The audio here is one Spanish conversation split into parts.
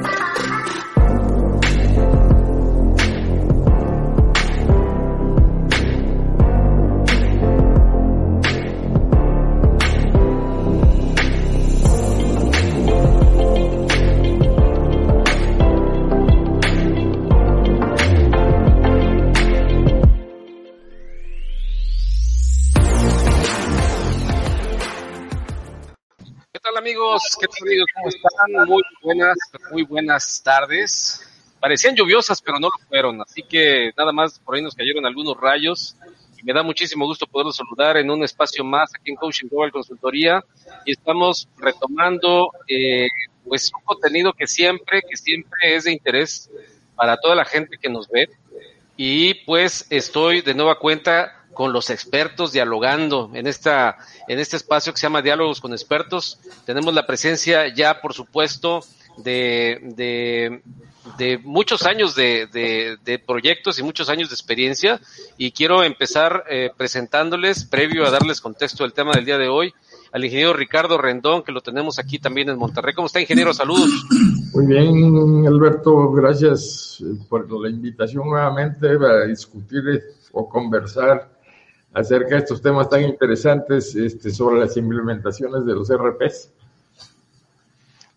Bye. ¿Qué tal amigos? ¿Cómo están? Muy buenas, muy buenas tardes. Parecían lluviosas, pero no lo fueron, así que nada más por ahí nos cayeron algunos rayos y me da muchísimo gusto poderlos saludar en un espacio más aquí en Coaching Global Consultoría y estamos retomando eh, pues un contenido que siempre, que siempre es de interés para toda la gente que nos ve y pues estoy de nueva cuenta con los expertos dialogando en esta en este espacio que se llama Diálogos con expertos. Tenemos la presencia ya, por supuesto, de, de, muchos años de, de, proyectos y muchos años de experiencia y quiero empezar eh, presentándoles, previo a darles contexto del tema del día de hoy, al ingeniero Ricardo Rendón, que lo tenemos aquí también en Monterrey. ¿Cómo está, ingeniero? Saludos. Muy bien, Alberto, gracias por la invitación nuevamente a discutir o conversar acerca de estos temas tan interesantes este, sobre las implementaciones de los RPs.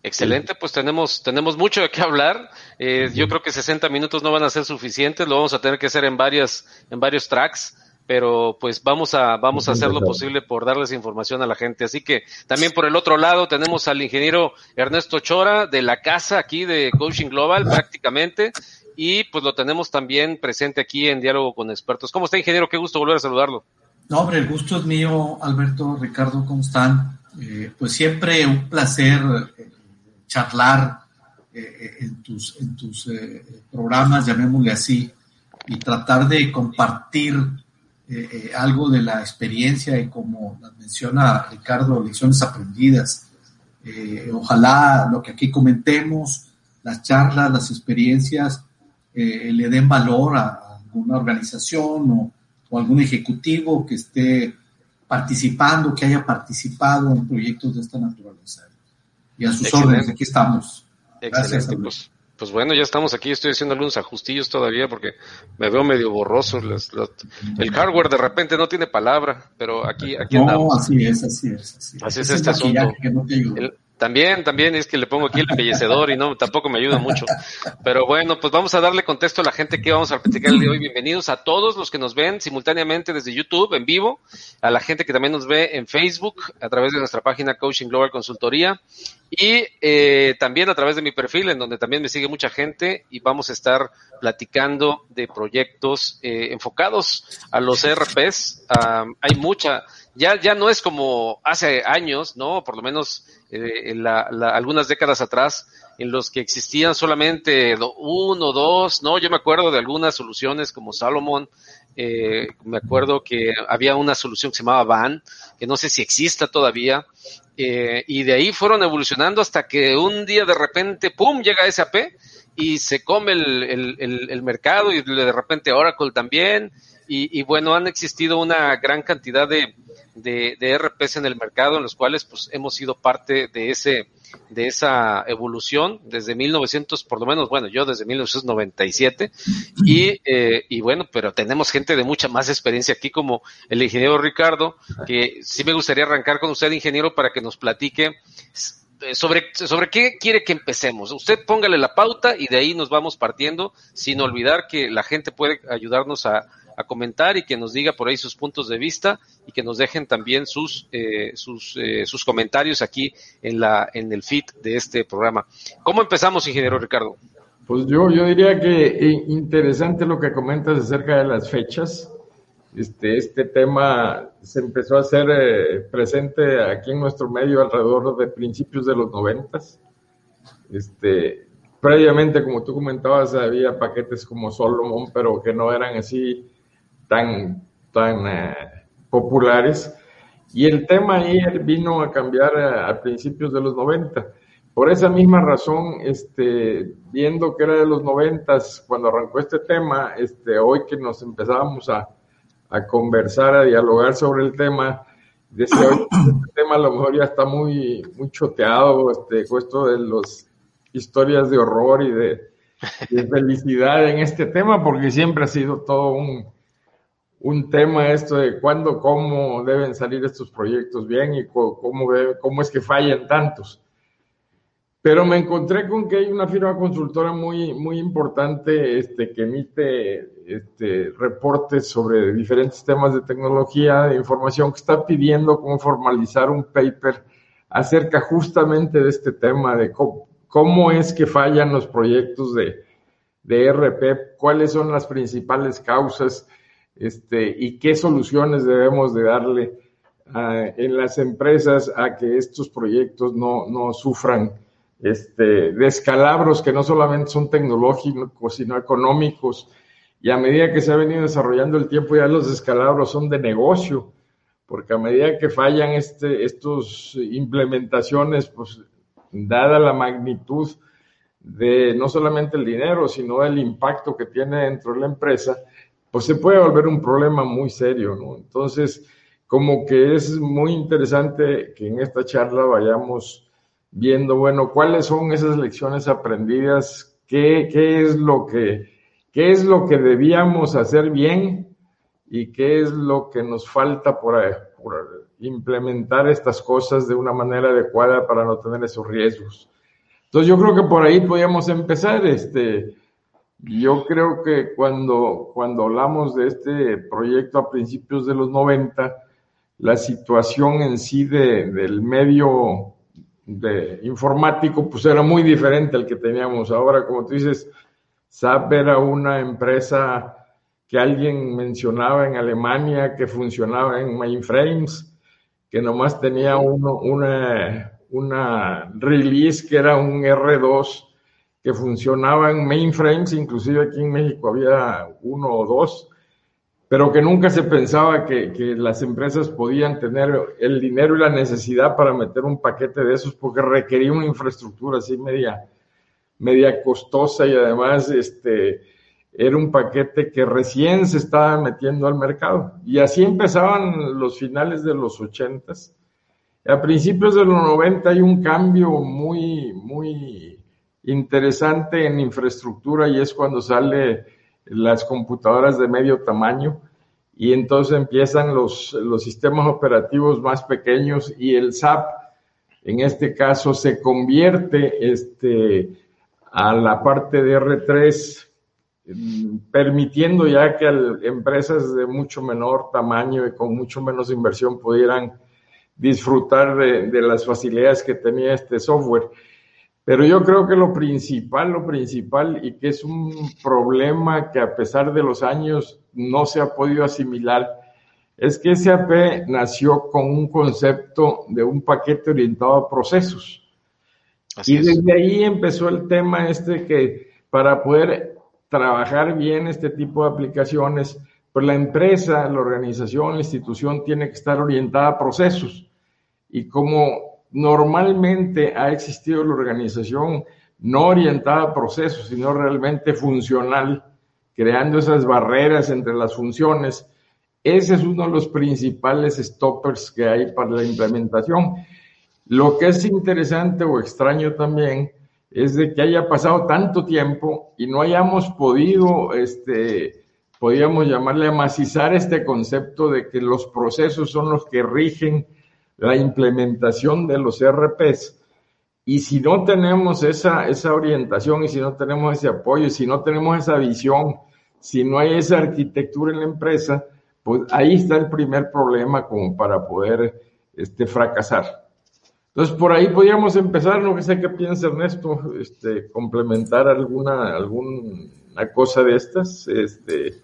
Excelente, pues tenemos, tenemos mucho de qué hablar. Eh, yo creo que 60 minutos no van a ser suficientes, lo vamos a tener que hacer en varias, en varios tracks, pero pues vamos a, vamos a hacer lo posible por darles información a la gente. Así que también por el otro lado tenemos al ingeniero Ernesto Chora de la casa aquí de Coaching Global prácticamente y pues lo tenemos también presente aquí en Diálogo con Expertos. ¿Cómo está, ingeniero? Qué gusto volver a saludarlo. No, hombre, el gusto es mío, Alberto, Ricardo, ¿cómo están? Eh, pues siempre un placer eh, charlar eh, en tus, en tus programas, llamémosle así, y tratar de compartir algo de la experiencia y como menciona Ricardo, lecciones aprendidas. ojalá lo que aquí comentemos, las charlas, las experiencias, eh, le den valor a alguna organización o, algún ejecutivo que esté participando, que haya participado en proyectos de esta naturaleza. Y a sus órdenes, aquí estamos. Gracias. Pues, pues, bueno, ya estamos aquí, estoy haciendo algunos ajustillos todavía porque me veo medio borroso. el hardware de repente no tiene palabra, pero aquí, aquí no, así es, así es. Así, es, este asunto. También, también es que le pongo aquí el embellecedor y no, tampoco me ayuda mucho. Pero bueno, pues vamos a darle contexto a la gente que vamos a platicar el día de hoy. Bienvenidos a todos los que nos ven simultáneamente desde YouTube en vivo, a la gente que también nos ve en Facebook a través de nuestra página Coaching Global Consultoría y eh, también a través de mi perfil en donde también me sigue mucha gente y vamos a estar platicando de proyectos eh, enfocados a los ERPs. hay mucha, ya, ya no es como hace años, ¿no? Por lo menos eh, la, algunas décadas atrás, en los que existían solamente uno, dos, ¿no? Yo me acuerdo de algunas soluciones como Salomon, eh, me acuerdo que había una solución que se llamaba Van, que no sé si exista todavía, eh, y de ahí fueron evolucionando hasta que un día de repente, ¡pum!, llega SAP y se come el, el mercado y de repente Oracle también, y, y, bueno, han existido una gran cantidad de, de, RPs en el mercado en los cuales pues hemos sido parte de ese de esa evolución desde 1900 por lo menos bueno yo desde 1997 y eh, y bueno pero tenemos gente de mucha más experiencia aquí como el ingeniero Ricardo que sí me gustaría arrancar con usted ingeniero para que nos platique sobre, sobre qué quiere que empecemos. Usted póngale la pauta y de ahí nos vamos partiendo, sin olvidar que la gente puede ayudarnos a, a comentar y que nos diga por ahí sus puntos de vista y que nos dejen también sus, eh, sus, eh, sus comentarios aquí en, la, en el feed de este programa. ¿Cómo empezamos, ingeniero Ricardo? Pues yo, yo diría que eh, interesante lo que comentas acerca de las fechas. Este, este tema se empezó a hacer presente aquí en nuestro medio alrededor de principios de los noventas. Este, previamente, como tú comentabas, había paquetes como Solomon, pero que no eran así tan, tan eh, populares. Y el tema ahí vino a cambiar a, principios de los 90. Por esa misma razón, este, viendo que era de los 90 cuando arrancó este tema, este, hoy que nos empezábamos a, a conversar, a dialogar sobre el tema, decía, hoy este tema a lo mejor ya está muy, muy choteado, este, esto de los historias de horror y de, felicidad en este tema, porque siempre ha sido todo un, un tema esto de cuándo, cómo deben salir estos proyectos bien y cómo, es que fallan tantos. Pero me encontré con que hay una firma consultora muy, muy importante este, que emite este, reportes sobre diferentes temas de tecnología, de información, que está pidiendo cómo formalizar un paper acerca justamente de este tema, de cómo, es que fallan los proyectos de, de RP, cuáles son las principales causas este, y qué soluciones debemos de darle en las empresas a que estos proyectos no, no sufran este, descalabros que no solamente son tecnológicos, sino económicos. Y a medida que se ha venido desarrollando el tiempo, ya los descalabros son de negocio, porque a medida que fallan este, estos implementaciones, pues dada la magnitud de no solamente el dinero, sino el impacto que tiene dentro de la empresa, pues se puede volver un problema muy serio, ¿no? Entonces, como que es muy interesante que en esta charla vayamos viendo, bueno, cuáles son esas lecciones aprendidas, qué, qué es lo que, qué es lo que debíamos hacer bien y qué es lo que nos falta por, por implementar estas cosas de una manera adecuada para no tener esos riesgos. Entonces yo creo que por ahí podíamos empezar. Este, yo creo que cuando, cuando hablamos de este proyecto a principios de los 90, la situación en sí de, del medio informático, pues era muy diferente al que teníamos ahora. Como tú dices, SAP era una empresa que alguien mencionaba en Alemania que funcionaba en mainframes, que nomás tenía uno, una, una release que era un R2 que funcionaba en mainframes, inclusive aquí en México había uno o dos, pero que nunca se pensaba que, las empresas podían tener el dinero y la necesidad para meter un paquete de esos porque requería una infraestructura así media, media costosa y además este, era un paquete que recién se estaba metiendo al mercado. Y así empezaban los finales de los ochentas. A principios de los noventa hay un cambio muy, muy interesante en infraestructura y es cuando sale las computadoras de medio tamaño y entonces empiezan los, los sistemas operativos más pequeños y el SAP en este caso se convierte este, a la parte de R3 permitiendo ya que empresas de mucho menor tamaño y con mucho menos inversión pudieran disfrutar de, de las facilidades que tenía este software. Pero yo creo que lo principal, lo principal, y que es un problema que a pesar de los años no se ha podido asimilar, es que SAP nació con un concepto de un paquete orientado a procesos. y desde ahí empezó el tema este que para poder trabajar bien este tipo de aplicaciones, pues la empresa, la organización, la institución tiene que estar orientada a procesos. Y como normalmente ha existido la organización no orientada a procesos, sino realmente funcional, creando esas barreras entre las funciones. Ese es uno de los principales stoppers que hay para la implementación. Lo que es interesante o extraño también es de que haya pasado tanto tiempo y no hayamos podido, este, podríamos llamarle amacizar este concepto de que los procesos son los que rigen la implementación de los RPs. Y si no tenemos esa, esa orientación y si no tenemos ese apoyo, y si no tenemos esa visión, si no hay esa arquitectura en la empresa, pues ahí está el primer problema como para poder este, fracasar. Entonces, por ahí podríamos empezar, no sé qué piensa Ernesto, este, complementar alguna, alguna cosa de estas. Este.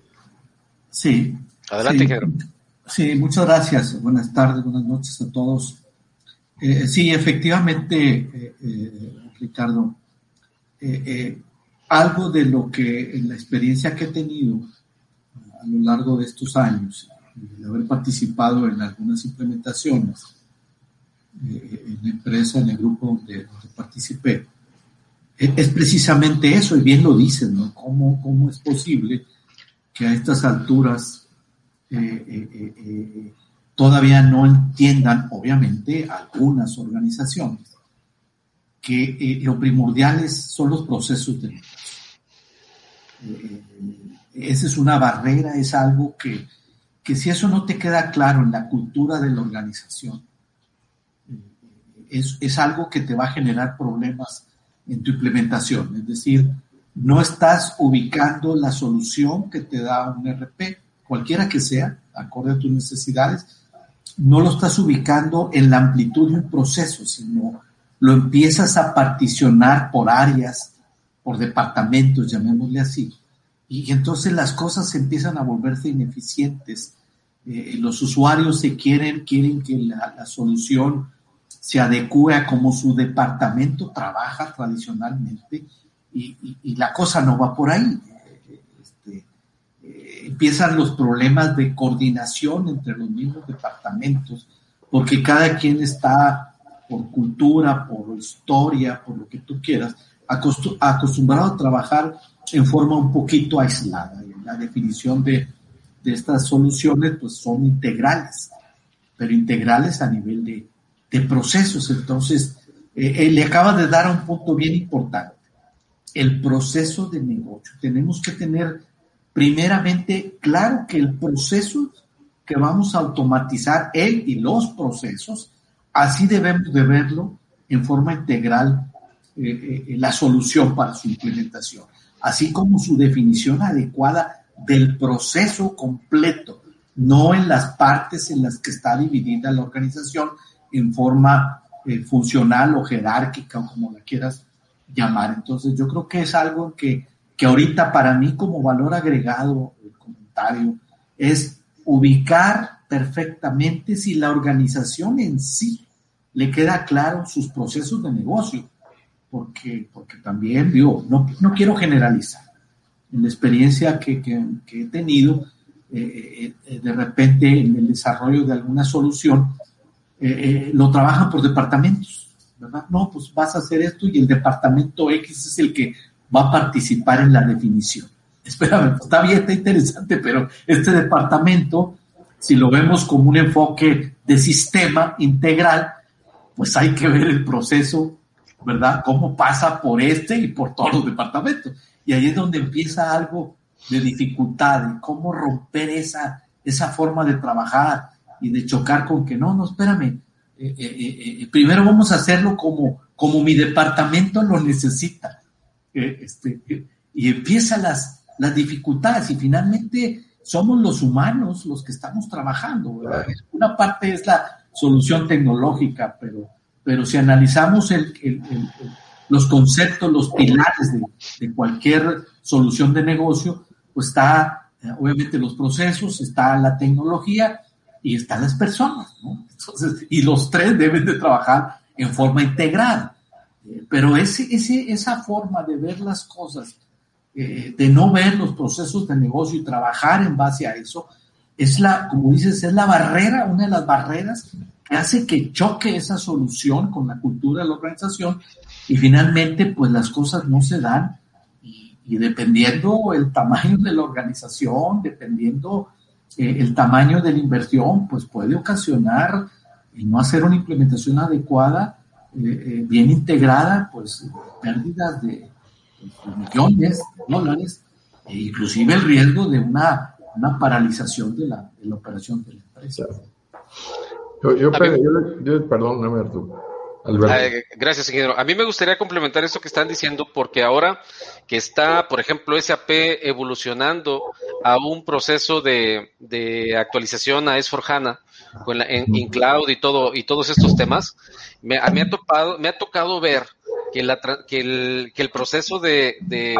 Sí. Adelante, sí. Sí, muchas gracias. Buenas tardes, buenas noches a todos. Eh, sí, efectivamente, eh, eh, Ricardo, algo de lo que en la experiencia que he tenido a lo largo de estos años, de haber participado en algunas implementaciones en la empresa, en el grupo donde, participé, es precisamente eso, y bien lo dicen, ¿no? ¿Cómo, ¿Cómo es posible que a estas alturas eh, eh, eh, todavía no entiendan, obviamente, algunas organizaciones, que lo primordial son los procesos de negocio. esa es una barrera, es algo que, que si eso no te queda claro en la cultura de la organización, es, es, algo que te va a generar problemas en tu implementación. Es decir, no estás ubicando la solución que te da un RP, cualquiera que sea, acorde a tus necesidades, no lo estás ubicando en la amplitud de un proceso, sino lo empiezas a particionar por áreas, por departamentos, llamémosle así. Y entonces las cosas empiezan a volverse ineficientes. Eh, los usuarios se quieren, quieren que la, solución se adecue a cómo su departamento trabaja tradicionalmente y, la cosa no va por ahí. Empiezan los problemas de coordinación entre los mismos departamentos, porque cada quien está por cultura, por historia, por lo que tú quieras, acostumbrado a trabajar en forma un poquito aislada. la definición de, de estas soluciones pues son integrales, pero integrales a nivel de, de procesos. Entonces, eh, eh, le acaba de dar un punto bien importante el proceso de negocio. Tenemos que tener primeramente claro que el proceso que vamos a automatizar, él y los procesos, así debemos de verlo en forma integral eh, eh, la solución para su implementación, así como su definición adecuada del proceso completo, no en las partes en las que está dividida la organización en forma eh, funcional o jerárquica o como la quieras llamar. Entonces yo creo que es algo que, que ahorita para mí como valor agregado, el comentario, es ubicar perfectamente si la organización en sí le queda claro sus procesos de negocio, porque, porque también, digo, no, no quiero generalizar. En la experiencia que, que, he tenido, eh, eh, de repente en el desarrollo de alguna solución, eh, lo trabajan por departamentos no, pues vas a hacer esto y el departamento X es el que va a participar en la definición. Espérame, está bien, está interesante, pero este departamento, si lo vemos como un enfoque de sistema integral, pues hay que ver el proceso, ¿verdad? Cómo pasa por este y por todos los departamentos. Y ahí es donde empieza algo de dificultad, de cómo romper esa, esa forma de trabajar y de chocar con que no, no, espérame, eh, eh, eh, primero vamos a hacerlo como, como mi departamento lo necesita. Este, y empiezan las, las dificultades y finalmente somos los humanos los que estamos trabajando. Una parte es la solución tecnológica, pero, pero si analizamos el, los conceptos, los pilares de, de, cualquier solución de negocio, pues está obviamente los procesos, está la tecnología y están las personas, ¿no? Entonces, y los tres deben de trabajar en forma integrada. Eh, pero ese, ese, esa forma de ver las cosas, eh, de no ver los procesos de negocio y trabajar en base a eso, es la, como dices, es la barrera, una de las barreras que hace que choque esa solución con la cultura de la organización y finalmente pues las cosas no se dan. Y, y dependiendo el tamaño de la organización, dependiendo eh, el tamaño de la inversión pues puede ocasionar y no hacer una implementación adecuada, eh, eh, bien integrada, pues pérdidas de, millones de dólares e inclusive el riesgo de una, una paralización de la, de la, operación de la empresa. Yo, yo, yo, perdón, no me gracias, ingeniero. A mí me gustaría complementar esto que están diciendo porque ahora que está, por ejemplo, SAP evolucionando a un proceso de, de actualización a S4HANA con la, en, cloud y todo y todos estos temas, me, me, ha, topado, me ha tocado ver que, la, que, el, que el proceso de, de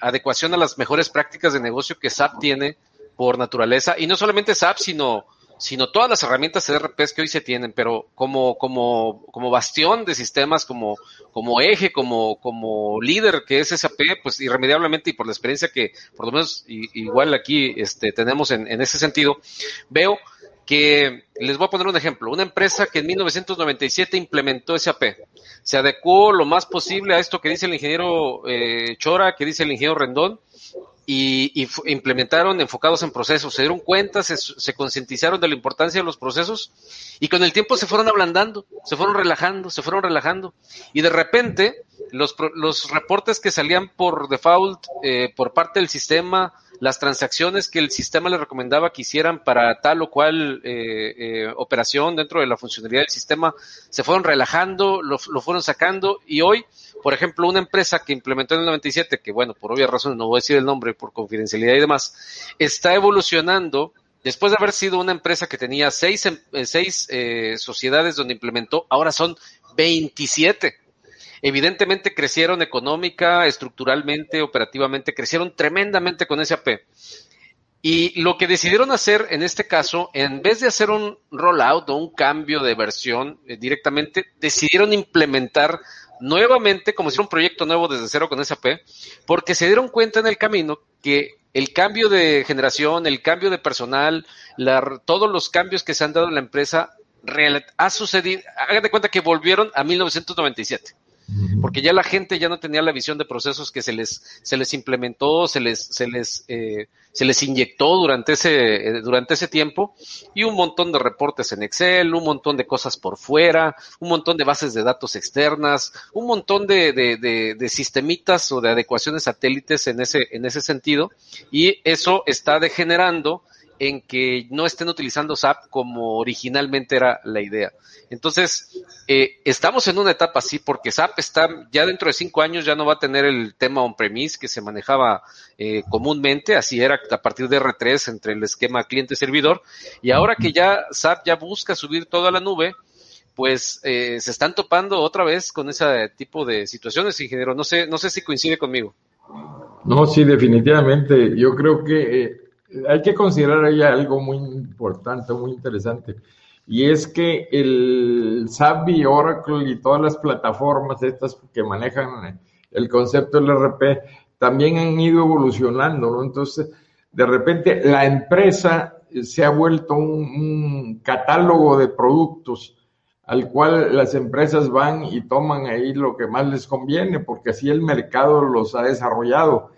adecuación a las mejores prácticas de negocio que SAP tiene por naturaleza, y no solamente SAP, sino sino todas las herramientas ERPs que hoy se tienen, pero como, como, como bastión de sistemas, como, como eje, como, como líder que es SAP, pues irremediablemente y por la experiencia que por lo menos igual aquí este, tenemos en, en ese sentido, veo que les voy a poner un ejemplo. Una empresa que en 1997 implementó SAP, se adecuó lo más posible a esto que dice el ingeniero eh, Chora, que dice el ingeniero Rendón, y, implementaron enfocados en procesos, se dieron cuenta, se, concientizaron de la importancia de los procesos y con el tiempo se fueron ablandando, se fueron relajando, se fueron relajando y de repente los, los reportes que salían por default eh, por parte del sistema, las transacciones que el sistema les recomendaba que hicieran para tal o cual eh, eh, operación dentro de la funcionalidad del sistema, se fueron relajando, lo, lo fueron sacando y hoy por ejemplo, una empresa que implementó en el 97, que bueno, por obvias razones no voy a decir el nombre por confidencialidad y demás, está evolucionando. Después de haber sido una empresa que tenía seis, em, eh, seis eh, sociedades donde implementó, ahora son 27. Evidentemente crecieron económica, estructuralmente, operativamente, crecieron tremendamente con SAP. Y lo que decidieron hacer en este caso, en vez de hacer un rollout o un cambio de versión eh, directamente, decidieron implementar nuevamente como si fuera un proyecto nuevo desde cero con SAP, porque se dieron cuenta en el camino que el cambio de generación, el cambio de personal, todos los cambios que se han dado en la empresa, ha sucedido, hagan de cuenta que volvieron a 1997 porque ya la gente ya no tenía la visión de procesos que se les, se les implementó, se les, se les, eh, se les inyectó durante ese, eh, durante ese tiempo, y un montón de reportes en Excel, un montón de cosas por fuera, un montón de bases de datos externas, un montón de, de, de, de sistemitas o de adecuaciones satélites en ese, en ese sentido, y eso está degenerando en que no estén utilizando SAP como originalmente era la idea. Entonces, eh, estamos en una etapa así porque SAP está ya dentro de cinco años ya no va a tener el tema on-premise que se manejaba eh, comúnmente, así era a partir de R3 entre el esquema cliente-servidor, y ahora que ya SAP ya busca subir todo a la nube, pues eh, se están topando otra vez con ese tipo de situaciones, ingeniero. No sé, no sé si coincide conmigo. No, sí, definitivamente. Yo creo que hay que considerar ahí algo muy importante, muy interesante, y es que el SAP y Oracle y todas las plataformas estas que manejan el concepto del RP también han ido evolucionando, ¿no? Entonces, de repente la empresa se ha vuelto un catálogo de productos al cual las empresas van y toman ahí lo que más les conviene, porque así el mercado los ha desarrollado.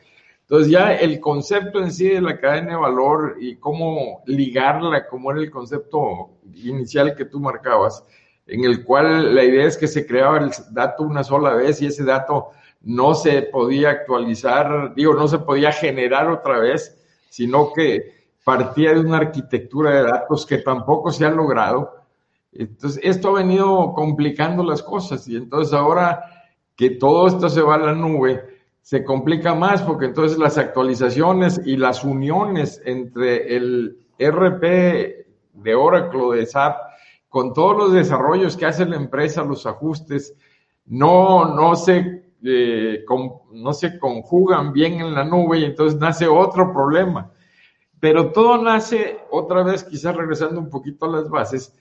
Entonces ya el concepto en sí de la cadena de valor y cómo ligarla, como era el concepto inicial que tú marcabas, en el cual la idea es que se creaba el dato una sola vez y ese dato no se podía actualizar, digo, no se podía generar otra vez, sino que partía de una arquitectura de datos que tampoco se ha logrado. Entonces, esto ha venido complicando las cosas y entonces ahora que todo esto se va a la nube, se complica más porque entonces las actualizaciones y las uniones entre el RP de Oracle, de SAP, con todos los desarrollos que hace la empresa, los ajustes, no, no, se, eh, no se conjugan bien en la nube y entonces nace otro problema. Pero todo nace, otra vez, quizás regresando un poquito a las bases,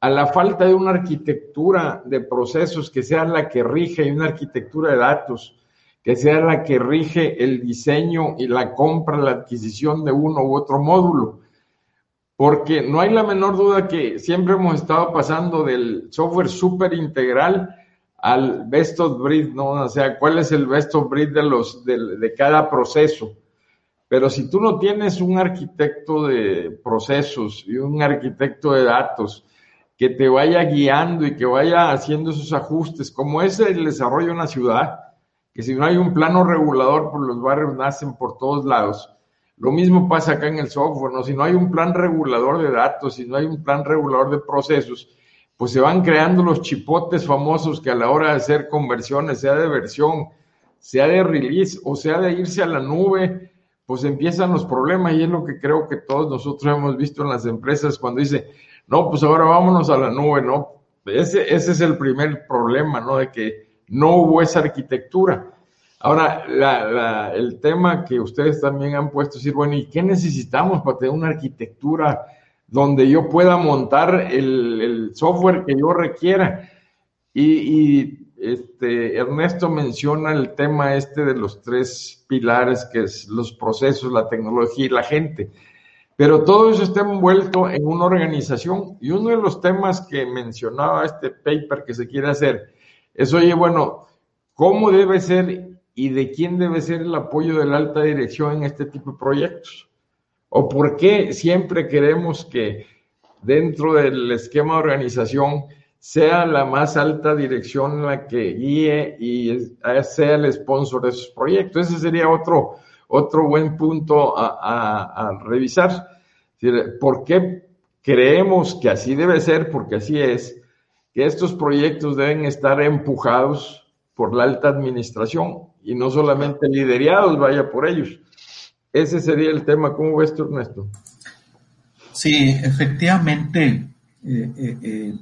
a la falta de una arquitectura de procesos que sea la que rige y una arquitectura de datos que sea la que rige el diseño y la compra, la adquisición de uno u otro módulo. Porque no hay la menor duda que siempre hemos estado pasando del software súper integral al best of breed, ¿no? O sea, cuál es el best of breed de, los, de, cada proceso. Pero si tú no tienes un arquitecto de procesos y un arquitecto de datos que te vaya guiando y que vaya haciendo esos ajustes, como es el desarrollo de una ciudad, que si no hay un plano regulador, pues los barrios nacen por todos lados. Lo mismo pasa acá en el software, ¿no? Si no hay un plan regulador de datos, si no hay un plan regulador de procesos, pues se van creando los chipotes famosos que a la hora de hacer conversiones, sea de versión, sea de release o sea de irse a la nube, pues empiezan los problemas y es lo que creo que todos nosotros hemos visto en las empresas cuando dice, no, pues ahora vámonos a la nube, ¿no? Ese, ese es el primer problema, ¿no? De que no hubo esa arquitectura. Ahora, el tema que ustedes también han puesto es decir, bueno, ¿y qué necesitamos para tener una arquitectura donde yo pueda montar el, software que yo requiera? Y, este, Ernesto menciona el tema este de los tres pilares, que es los procesos, la tecnología y la gente. Pero todo eso está envuelto en una organización y uno de los temas que mencionaba este paper que se quiere hacer es, oye, bueno, ¿cómo debe ser y de quién debe ser el apoyo de la alta dirección en este tipo de proyectos? ¿O por qué siempre queremos que dentro del esquema de organización sea la más alta dirección la que guíe y sea el sponsor de esos proyectos? Ese sería otro, otro buen punto a, a revisar. ¿Por qué creemos que así debe ser? Porque así es, que estos proyectos deben estar empujados por la alta administración y no solamente liderados vaya por ellos. Ese sería el tema. ¿Cómo ves tú, Ernesto? Sí, efectivamente, eh, eh, eh,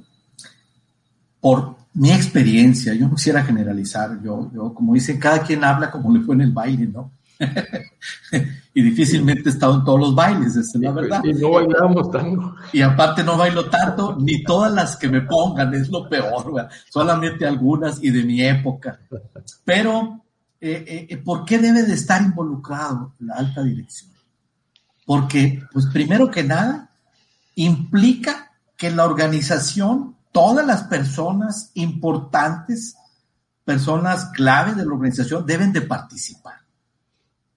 por mi experiencia, yo no quisiera generalizar, yo, yo, como dice, cada quien habla como le fue en el baile, ¿no? y difícilmente he estado en todos los bailes, es la verdad. Y no bailamos tanto. Y aparte no bailo tanto, ni todas las que me pongan, es lo peor, solamente algunas y de mi época. Pero eh, eh, eh, ¿por qué debe de estar involucrado la alta dirección? Porque, pues primero que nada, implica que la organización, todas las personas importantes, personas clave de la organización, deben de participar.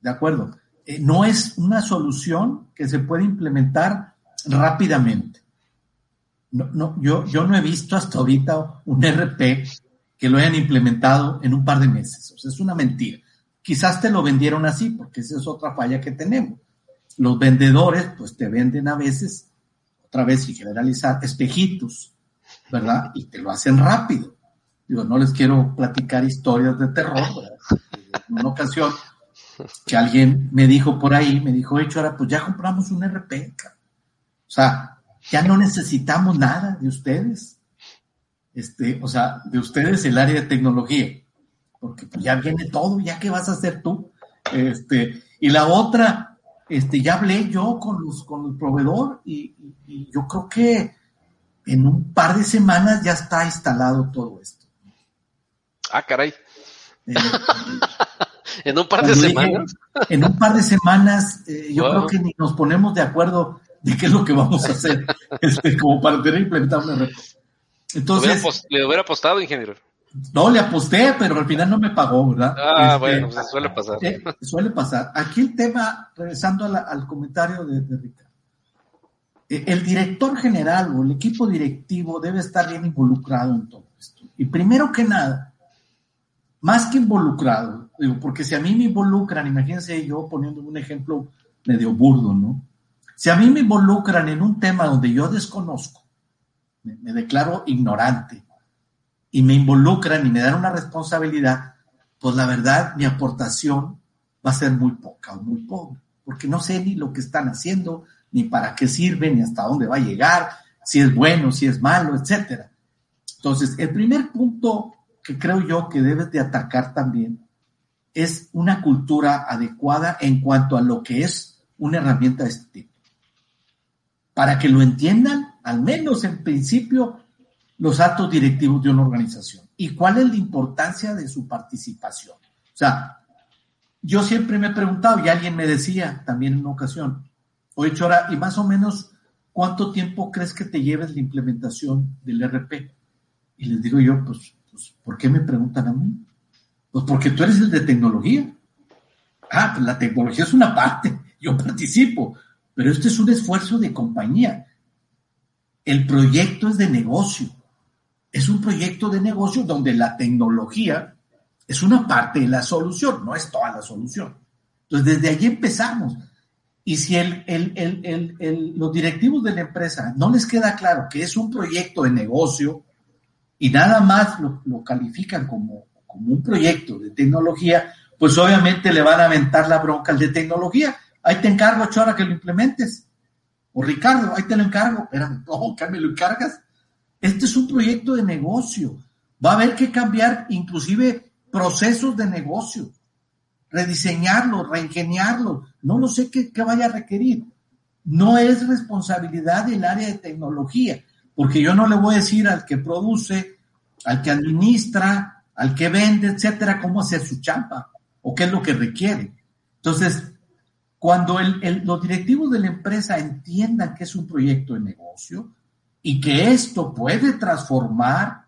¿De acuerdo? No es una solución que se puede implementar rápidamente. No, no, yo, yo no he visto hasta ahorita un RP que lo hayan implementado en un par de meses. O sea, es una mentira. Quizás te lo vendieron así, porque esa es otra falla que tenemos. Los vendedores, pues te venden a veces, otra vez y generalizar, espejitos, ¿verdad? Y te lo hacen rápido. Digo, no les quiero platicar historias de terror. En una ocasión que alguien me dijo por ahí, me dijo, hecho, ahora pues ya compramos un RP. O sea, ya no necesitamos nada de ustedes este, o sea, de ustedes el área de tecnología, porque pues ya viene todo, ya qué vas a hacer tú. Este, y la otra, este, ya hablé yo con los, con el proveedor y, yo creo que en un par de semanas ya está instalado todo esto. Ah, caray. Eh, en un par de semanas. en un par de semanas, eh, yo creo que ni nos ponemos de acuerdo de qué es lo que vamos a hacer, este, como para tener implementado una red. Entonces, ¿Le hubiera apostado, ingeniero? No, le aposté, pero al final no me pagó, ¿verdad? Ah, este, bueno, pues suele pasar. Eh, suele pasar. Aquí el tema, regresando al comentario de, Ricardo. Eh, el director general o el equipo directivo debe estar bien involucrado en todo esto. Y primero que nada, más que involucrado, porque si a mí me involucran, imagínense yo poniendo un ejemplo medio burdo, ¿no? Si a mí me involucran en un tema donde yo desconozco, me, declaro ignorante y me involucran y me dan una responsabilidad, pues la verdad mi aportación va a ser muy poca o muy pobre, porque no sé ni lo que están haciendo, ni para qué sirve, ni hasta dónde va a llegar, si es bueno, si es malo, etcétera. Entonces, el primer punto que creo yo que debes de atacar también es una cultura adecuada en cuanto a lo que es una herramienta de este tipo. Para que lo entiendan al menos en principio, los actos directivos de una organización y cuál es la importancia de su participación. O sea, yo siempre me he preguntado y alguien me decía también en una ocasión, oye Chora, ¿y más o menos cuánto tiempo crees que te lleves la implementación del RP? Y les digo yo, pues, pues ¿por qué me preguntan a mí? Pues porque tú eres el de tecnología. Ah, pues la tecnología es una parte, yo participo, pero este es un esfuerzo de compañía el proyecto es de negocio. Es un proyecto de negocio donde la tecnología es una parte de la solución, no es toda la solución. Entonces, desde allí empezamos. Y si los directivos de la empresa no les queda claro que es un proyecto de negocio y nada más lo, califican como, como un proyecto de tecnología, pues obviamente le van a aventar la bronca al de tecnología. Ahí te encargo, Chora, que lo implementes. O Ricardo, ahí te lo encargo. Espérame, no, que me lo encargas. Este es un proyecto de negocio. Va a haber que cambiar inclusive procesos de negocio, rediseñarlo, reingeniarlo. No lo sé qué, qué vaya a requerir. No es responsabilidad del área de tecnología, porque yo no le voy a decir al que produce, al que administra, al que vende, etcétera, cómo hacer su champa o qué es lo que requiere. Entonces, cuando los directivos de la empresa entiendan que es un proyecto de negocio y que esto puede transformar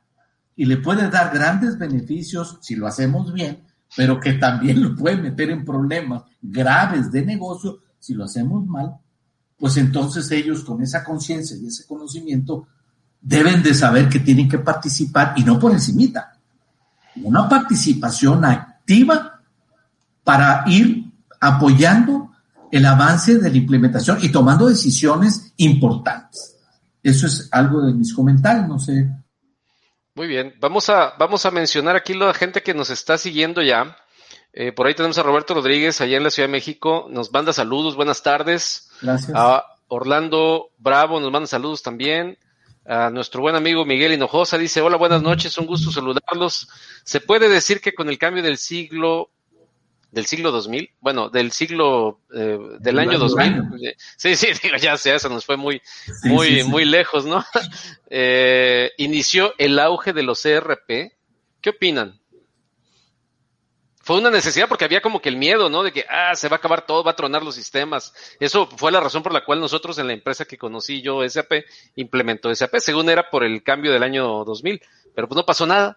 y le puede dar grandes beneficios si lo hacemos bien, pero que también lo puede meter en problemas graves de negocio si lo hacemos mal, pues entonces ellos con esa conciencia y ese conocimiento deben de saber que tienen que participar y no por encimita, una participación activa para ir apoyando el avance de la implementación y tomando decisiones importantes. Eso es algo de mis comentarios, no sé. Muy bien, vamos a, vamos a mencionar aquí la gente que nos está siguiendo ya. Eh, por ahí tenemos a Roberto Rodríguez, allá en la Ciudad de México. Nos manda saludos, buenas tardes. Gracias. A Orlando Bravo nos manda saludos también. A nuestro buen amigo Miguel Hinojosa dice, hola, buenas noches, un gusto saludarlos. ¿Se puede decir que con el cambio del siglo del siglo 2000, bueno, del siglo, eh, del año 2000. Sí, sí, digo, ya sé, eso nos fue muy, muy, muy lejos, ¿no? eh, inició el auge de los ERP. ¿Qué opinan? Fue una necesidad porque había como que el miedo, ¿no? De que, ah, se va a acabar todo, va a tronar los sistemas. Eso fue la razón por la cual nosotros en la empresa que conocí yo, SAP, implementó SAP, según era por el cambio del año 2000. Pero pues no pasó nada.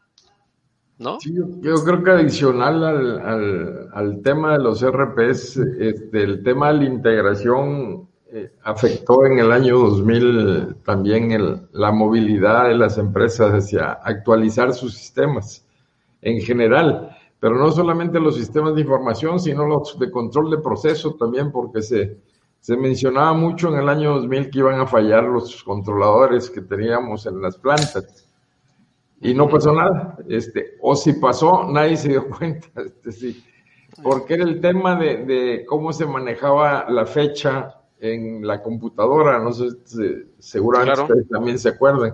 ¿no? yo, creo que adicional al, al, tema de los RPs, este, el tema de la integración eh, afectó en el año 2000 también el, la movilidad de las empresas hacia actualizar sus sistemas en general, pero no solamente los sistemas de información, sino los de control de proceso también, porque se, se mencionaba mucho en el año 2000 que iban a fallar los controladores que teníamos en las plantas y no pasó nada. Este, o si pasó, nadie se dio cuenta. Este, sí. Porque era el tema de, cómo se manejaba la fecha en la computadora. No sé, seguramente ustedes también se acuerdan.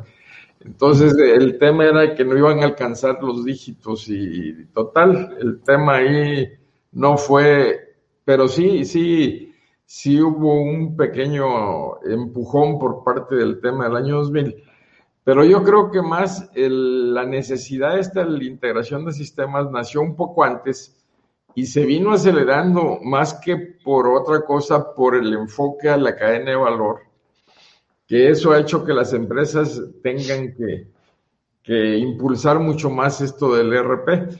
Entonces, el tema era que no iban a alcanzar los dígitos y, total, el tema ahí no fue, pero sí, sí, sí hubo un pequeño empujón por parte del tema del año 2000 pero yo creo que más la necesidad esta de la integración de sistemas nació un poco antes y se vino acelerando más que por otra cosa, por el enfoque a la cadena de valor, que eso ha hecho que las empresas tengan que, impulsar mucho más esto del ERP.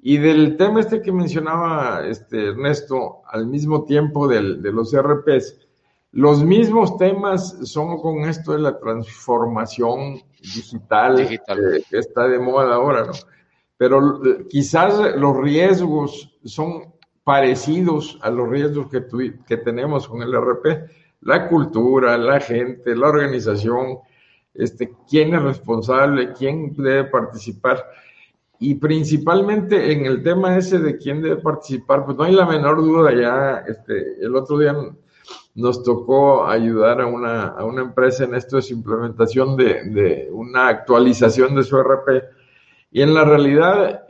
Y del tema este que mencionaba este Ernesto, al mismo tiempo de los ERPs, los mismos temas son con esto de la transformación digital, eh, que está de moda ahora, ¿no? Pero eh, quizás los riesgos son parecidos a los riesgos que, que tenemos con el RP. La cultura, la gente, la organización, este, quién es responsable, quién debe participar. Y principalmente en el tema ese de quién debe participar, pues no hay la menor duda ya, este, el otro día nos tocó ayudar a una, a una empresa en esto de su implementación de, de, una actualización de su RP. Y en la realidad,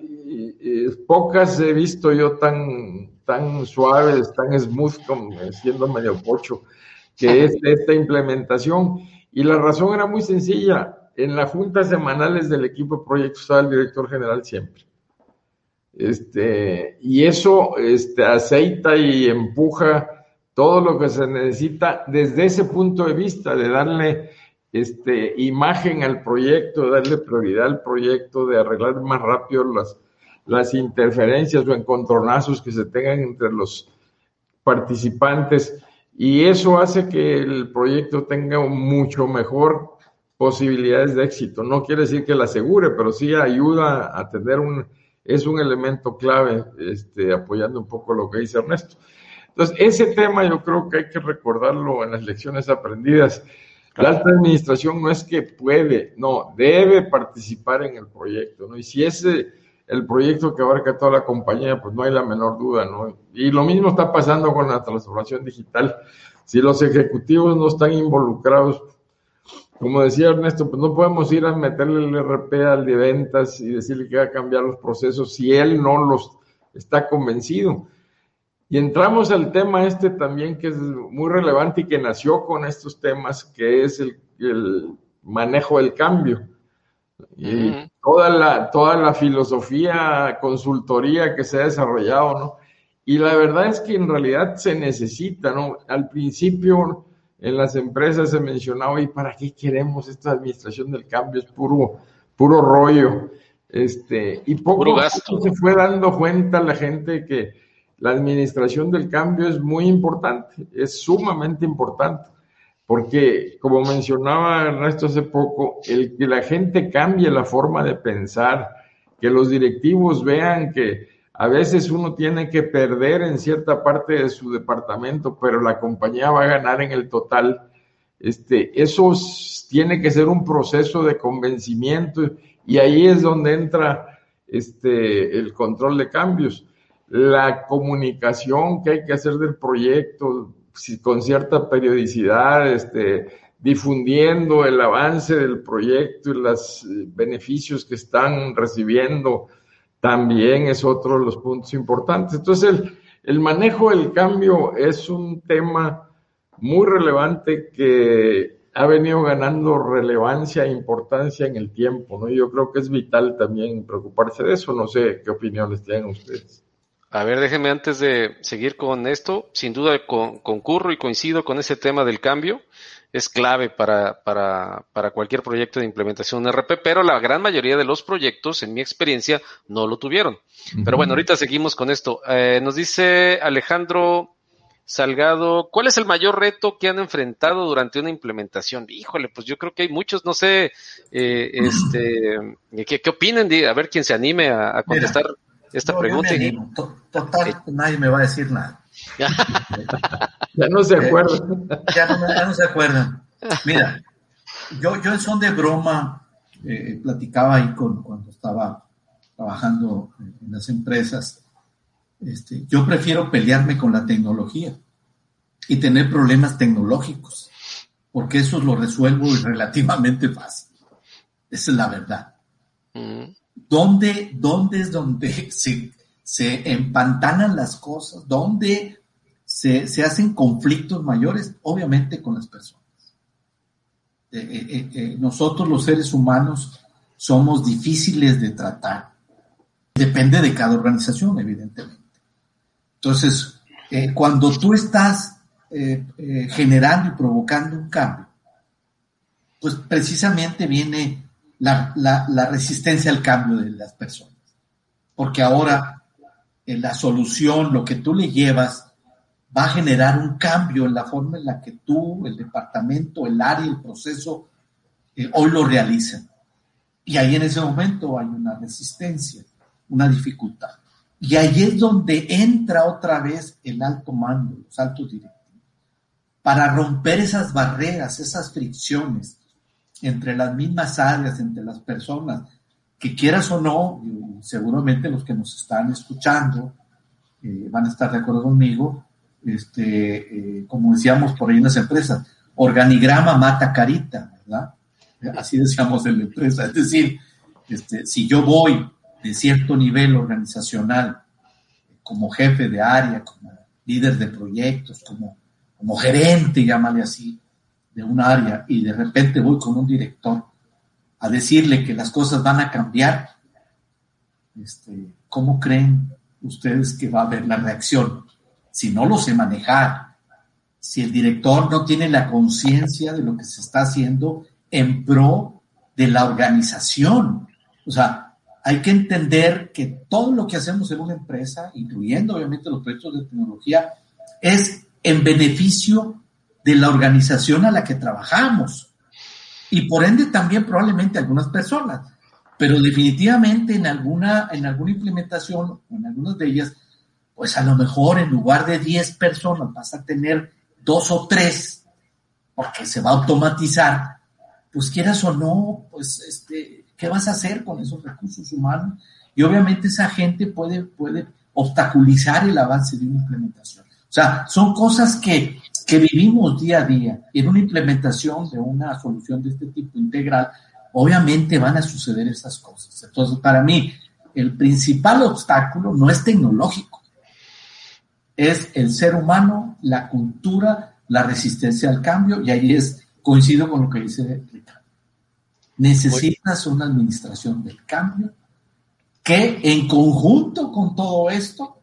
pocas he visto yo tan, tan suaves, tan smooth, como siendo medio pocho, que es esta implementación. Y la razón era muy sencilla. En las juntas semanales del equipo de proyectos estaba el director general siempre. Este, y eso este, aceita y empuja todo lo que se necesita desde ese punto de vista, de darle este, imagen al proyecto, darle prioridad al proyecto, de arreglar más rápido las, las interferencias o encontronazos que se tengan entre los participantes. Y eso hace que el proyecto tenga mucho mejor posibilidades de éxito. No quiere decir que la asegure, pero sí ayuda a tener un, es un elemento clave, este, apoyando un poco lo que dice Ernesto. Entonces, ese tema yo creo que hay que recordarlo en las lecciones aprendidas. La alta administración no es que puede, no, debe participar en el proyecto, ¿no? Y si es el proyecto que abarca toda la compañía, pues no hay la menor duda, ¿no? Y lo mismo está pasando con la transformación digital. Si los ejecutivos no están involucrados, como decía Ernesto, pues no podemos ir a meterle el RP al de ventas y decirle que va a cambiar los procesos si él no los está convencido. Y entramos al tema este también que es muy relevante y que nació con estos temas, que es el, manejo del cambio. Y toda, la, toda la filosofía, consultoría que se ha desarrollado, ¿no? Y la verdad es que en realidad se necesita, ¿no? Al principio en las empresas se mencionaba, ¿y para qué queremos esta administración del cambio? Es puro, puro rollo. Este, y poco se fue dando cuenta la gente que la administración del cambio es muy importante, es sumamente importante, porque como mencionaba Ernesto hace poco, el que la gente cambie la forma de pensar, que los directivos vean que a veces uno tiene que perder en cierta parte de su departamento, pero la compañía va a ganar en el total. Este, eso tiene que ser un proceso de convencimiento y ahí es donde entra este, el control de cambios. La comunicación que hay que hacer del proyecto con cierta periodicidad, este, difundiendo el avance del proyecto y los eh, beneficios que están recibiendo, también es otro de los puntos importantes. Entonces, el, el manejo del cambio es un tema muy relevante que ha venido ganando relevancia e importancia en el tiempo, ¿no? Yo creo que es vital también preocuparse de eso. No sé qué opiniones tienen ustedes. A ver, déjenme antes de seguir con esto, sin duda concurro y coincido con ese tema del cambio. Es clave para, para, para cualquier proyecto de implementación RP, pero la gran mayoría de los proyectos, en mi experiencia, no lo tuvieron. Pero bueno, ahorita seguimos con esto. Eh, nos dice Alejandro Salgado, ¿cuál es el mayor reto que han enfrentado durante una implementación? Híjole, pues yo creo que hay muchos, no sé, eh, este, ¿qué, ¿qué opinen? A ver quién se anime a, contestar esta pregunta. Total, eh, nadie me va a decir nada. ya no se eh, acuerdan. ya, no, se acuerdan. Mira, yo, yo en son de broma platicaba ahí con, cuando estaba trabajando en las empresas este, yo prefiero pelearme con la tecnología y tener problemas tecnológicos, porque eso lo resuelvo relativamente fácil. Esa es la verdad. Mm. ¿Dónde, ¿Dónde, es donde se, se empantanan las cosas? ¿Dónde se, se, hacen conflictos mayores? Obviamente con las personas. Eh, eh, eh, nosotros los seres humanos somos difíciles de tratar. Depende de cada organización, evidentemente. Entonces, cuando tú estás generando y provocando un cambio, pues precisamente viene la, resistencia al cambio de las personas. Porque ahora la solución, lo que tú le llevas, va a generar un cambio en la forma en la que tú, el departamento, el área, el proceso, hoy lo realizan. Y ahí en ese momento hay una resistencia, una dificultad. Y ahí es donde entra otra vez el alto mando, los altos directivos, para romper esas barreras, esas fricciones entre las mismas áreas, entre las personas, que quieras o no, seguramente los que nos están escuchando eh, van a estar de acuerdo conmigo, este, eh, como decíamos por ahí en las empresas, organigrama mata carita, ¿verdad? Así decíamos en la empresa. Es decir, este, si yo voy de cierto nivel organizacional, como jefe de área, como líder de proyectos, como, como gerente, llámale así, de un área, y de repente voy con un director a decirle que las cosas van a cambiar, este, ¿cómo creen ustedes que va a haber la reacción? Si no lo sé manejar, si el director no tiene la conciencia de lo que se está haciendo en pro de la organización. O sea, hay que entender que todo lo que hacemos en una empresa, incluyendo obviamente los proyectos de tecnología, es en beneficio de la organización a la que trabajamos y por ende también probablemente algunas personas, pero definitivamente en alguna, en alguna implementación o en algunas de ellas, pues a lo mejor en lugar de 10 personas vas a tener dos o tres, porque se va a automatizar, pues quieras o no, pues este, ¿Qué vas a hacer con esos recursos humanos? Y obviamente esa gente puede, puede obstaculizar el avance de una implementación. O sea, son cosas que, que vivimos día a día. En una implementación de una solución de este tipo integral, obviamente van a suceder esas cosas. Entonces, para mí, el principal obstáculo no es tecnológico, es el ser humano, la cultura, la resistencia al cambio, y ahí es, coincido con lo que dice Ricardo. Necesitas una administración del cambio que en conjunto con todo esto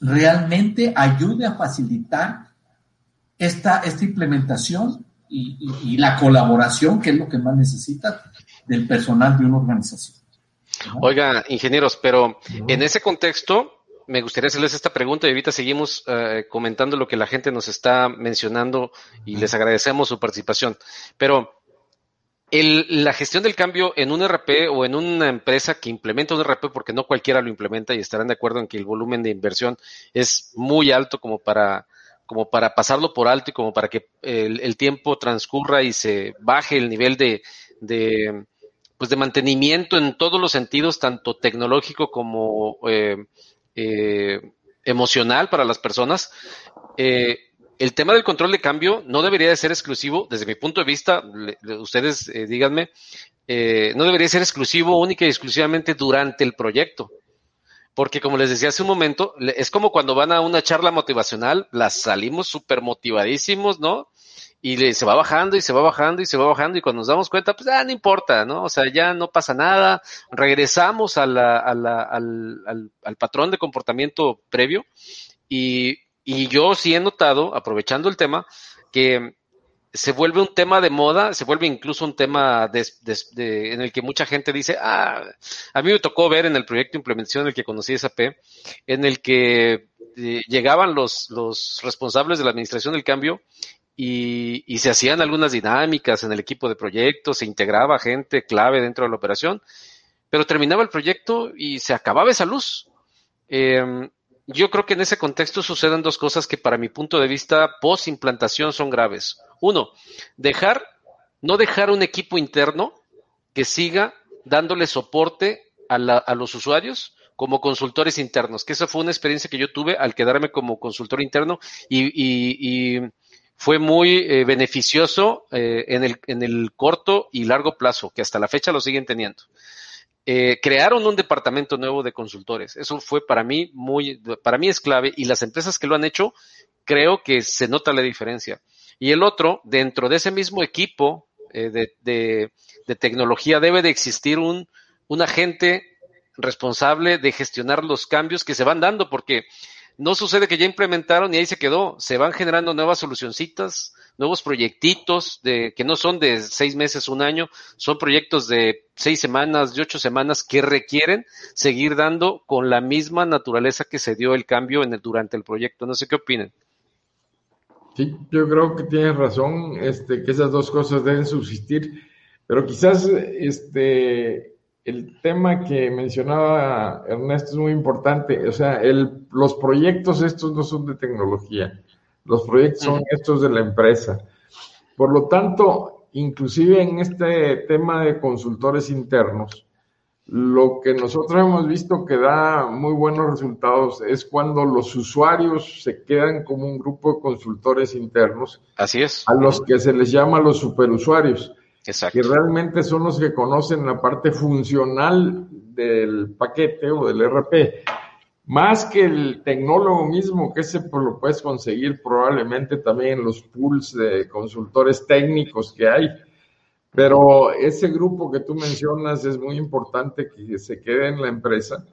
realmente ayude a facilitar esta, esta implementación y, la colaboración, que es lo que más necesita del personal de una organización. Oiga, ingenieros, pero en ese contexto, me gustaría hacerles esta pregunta y ahorita seguimos eh, comentando lo que la gente nos está mencionando y les agradecemos su participación. Pero el, la gestión del cambio en un RP o en una empresa que implementa un RP, porque no cualquiera lo implementa y estarán de acuerdo en que el volumen de inversión es muy alto como para, como para pasarlo por alto y como para que el, tiempo transcurra y se baje el nivel de, de, pues de mantenimiento en todos los sentidos, tanto tecnológico como eh, eh, emocional para las personas. Eh, el tema del control de cambio no debería de ser exclusivo, desde mi punto de vista, ustedes díganme, no debería ser exclusivo única y exclusivamente durante el proyecto. Porque como les decía hace un momento, es como cuando van a una charla motivacional, las salimos súper motivadísimos, ¿no? y se va bajando y se va bajando y se va bajando y cuando nos damos cuenta, pues ah, no importa, ¿no? O sea, ya no pasa nada, regresamos a la, a la, al, al, patrón de comportamiento previo y, y yo sí he notado, aprovechando el tema, que se vuelve un tema de moda, se vuelve incluso un tema de, en el que mucha gente dice, ah, a mí me tocó ver en el proyecto de implementación en el que conocí SAP, en el que eh, llegaban los, los responsables de la administración del cambio y, y, se hacían algunas dinámicas en el equipo de proyectos, se integraba gente clave dentro de la operación, pero terminaba el proyecto y se acababa esa luz. Eh, yo creo que en ese contexto suceden dos cosas que para mi punto de vista post implantación son graves. Uno, dejar, no dejar un equipo interno que siga dándole soporte a, la, a los usuarios como consultores internos, que esa fue una experiencia que yo tuve al quedarme como consultor interno y, y, y fue muy eh, beneficioso eh, en, el, en el corto y largo plazo, que hasta la fecha lo siguen teniendo. Eh, crearon un departamento nuevo de consultores. Eso fue para mí muy, para mí es clave y las empresas que lo han hecho, creo que se nota la diferencia. Y el otro, dentro de ese mismo equipo de, de, de, tecnología, debe de existir un, un agente responsable de gestionar los cambios que se van dando, porque no sucede que ya implementaron y ahí se quedó. Se van generando nuevas solucioncitas, nuevos proyectitos de, que no son de seis meses, un año, son proyectos de seis semanas, de ocho semanas que requieren seguir dando con la misma naturaleza que se dio el cambio en el, durante el proyecto. No sé qué opinen. Sí, yo creo que tienes razón, este, que esas dos cosas deben subsistir, pero quizás este, el tema que mencionaba Ernesto es muy importante. O sea, el, los proyectos estos no son de tecnología, los proyectos son estos de la empresa. Por lo tanto, inclusive en este tema de consultores internos, lo que nosotros hemos visto que da muy buenos resultados es cuando los usuarios se quedan como un grupo de consultores internos. Así es. A los que se les llama los superusuarios que realmente son los que conocen la parte funcional del paquete o del RP, más que el tecnólogo mismo, que ese pues, lo puedes conseguir probablemente también en los pools de consultores técnicos que hay. Pero ese grupo que tú mencionas es muy importante que se quede en la empresa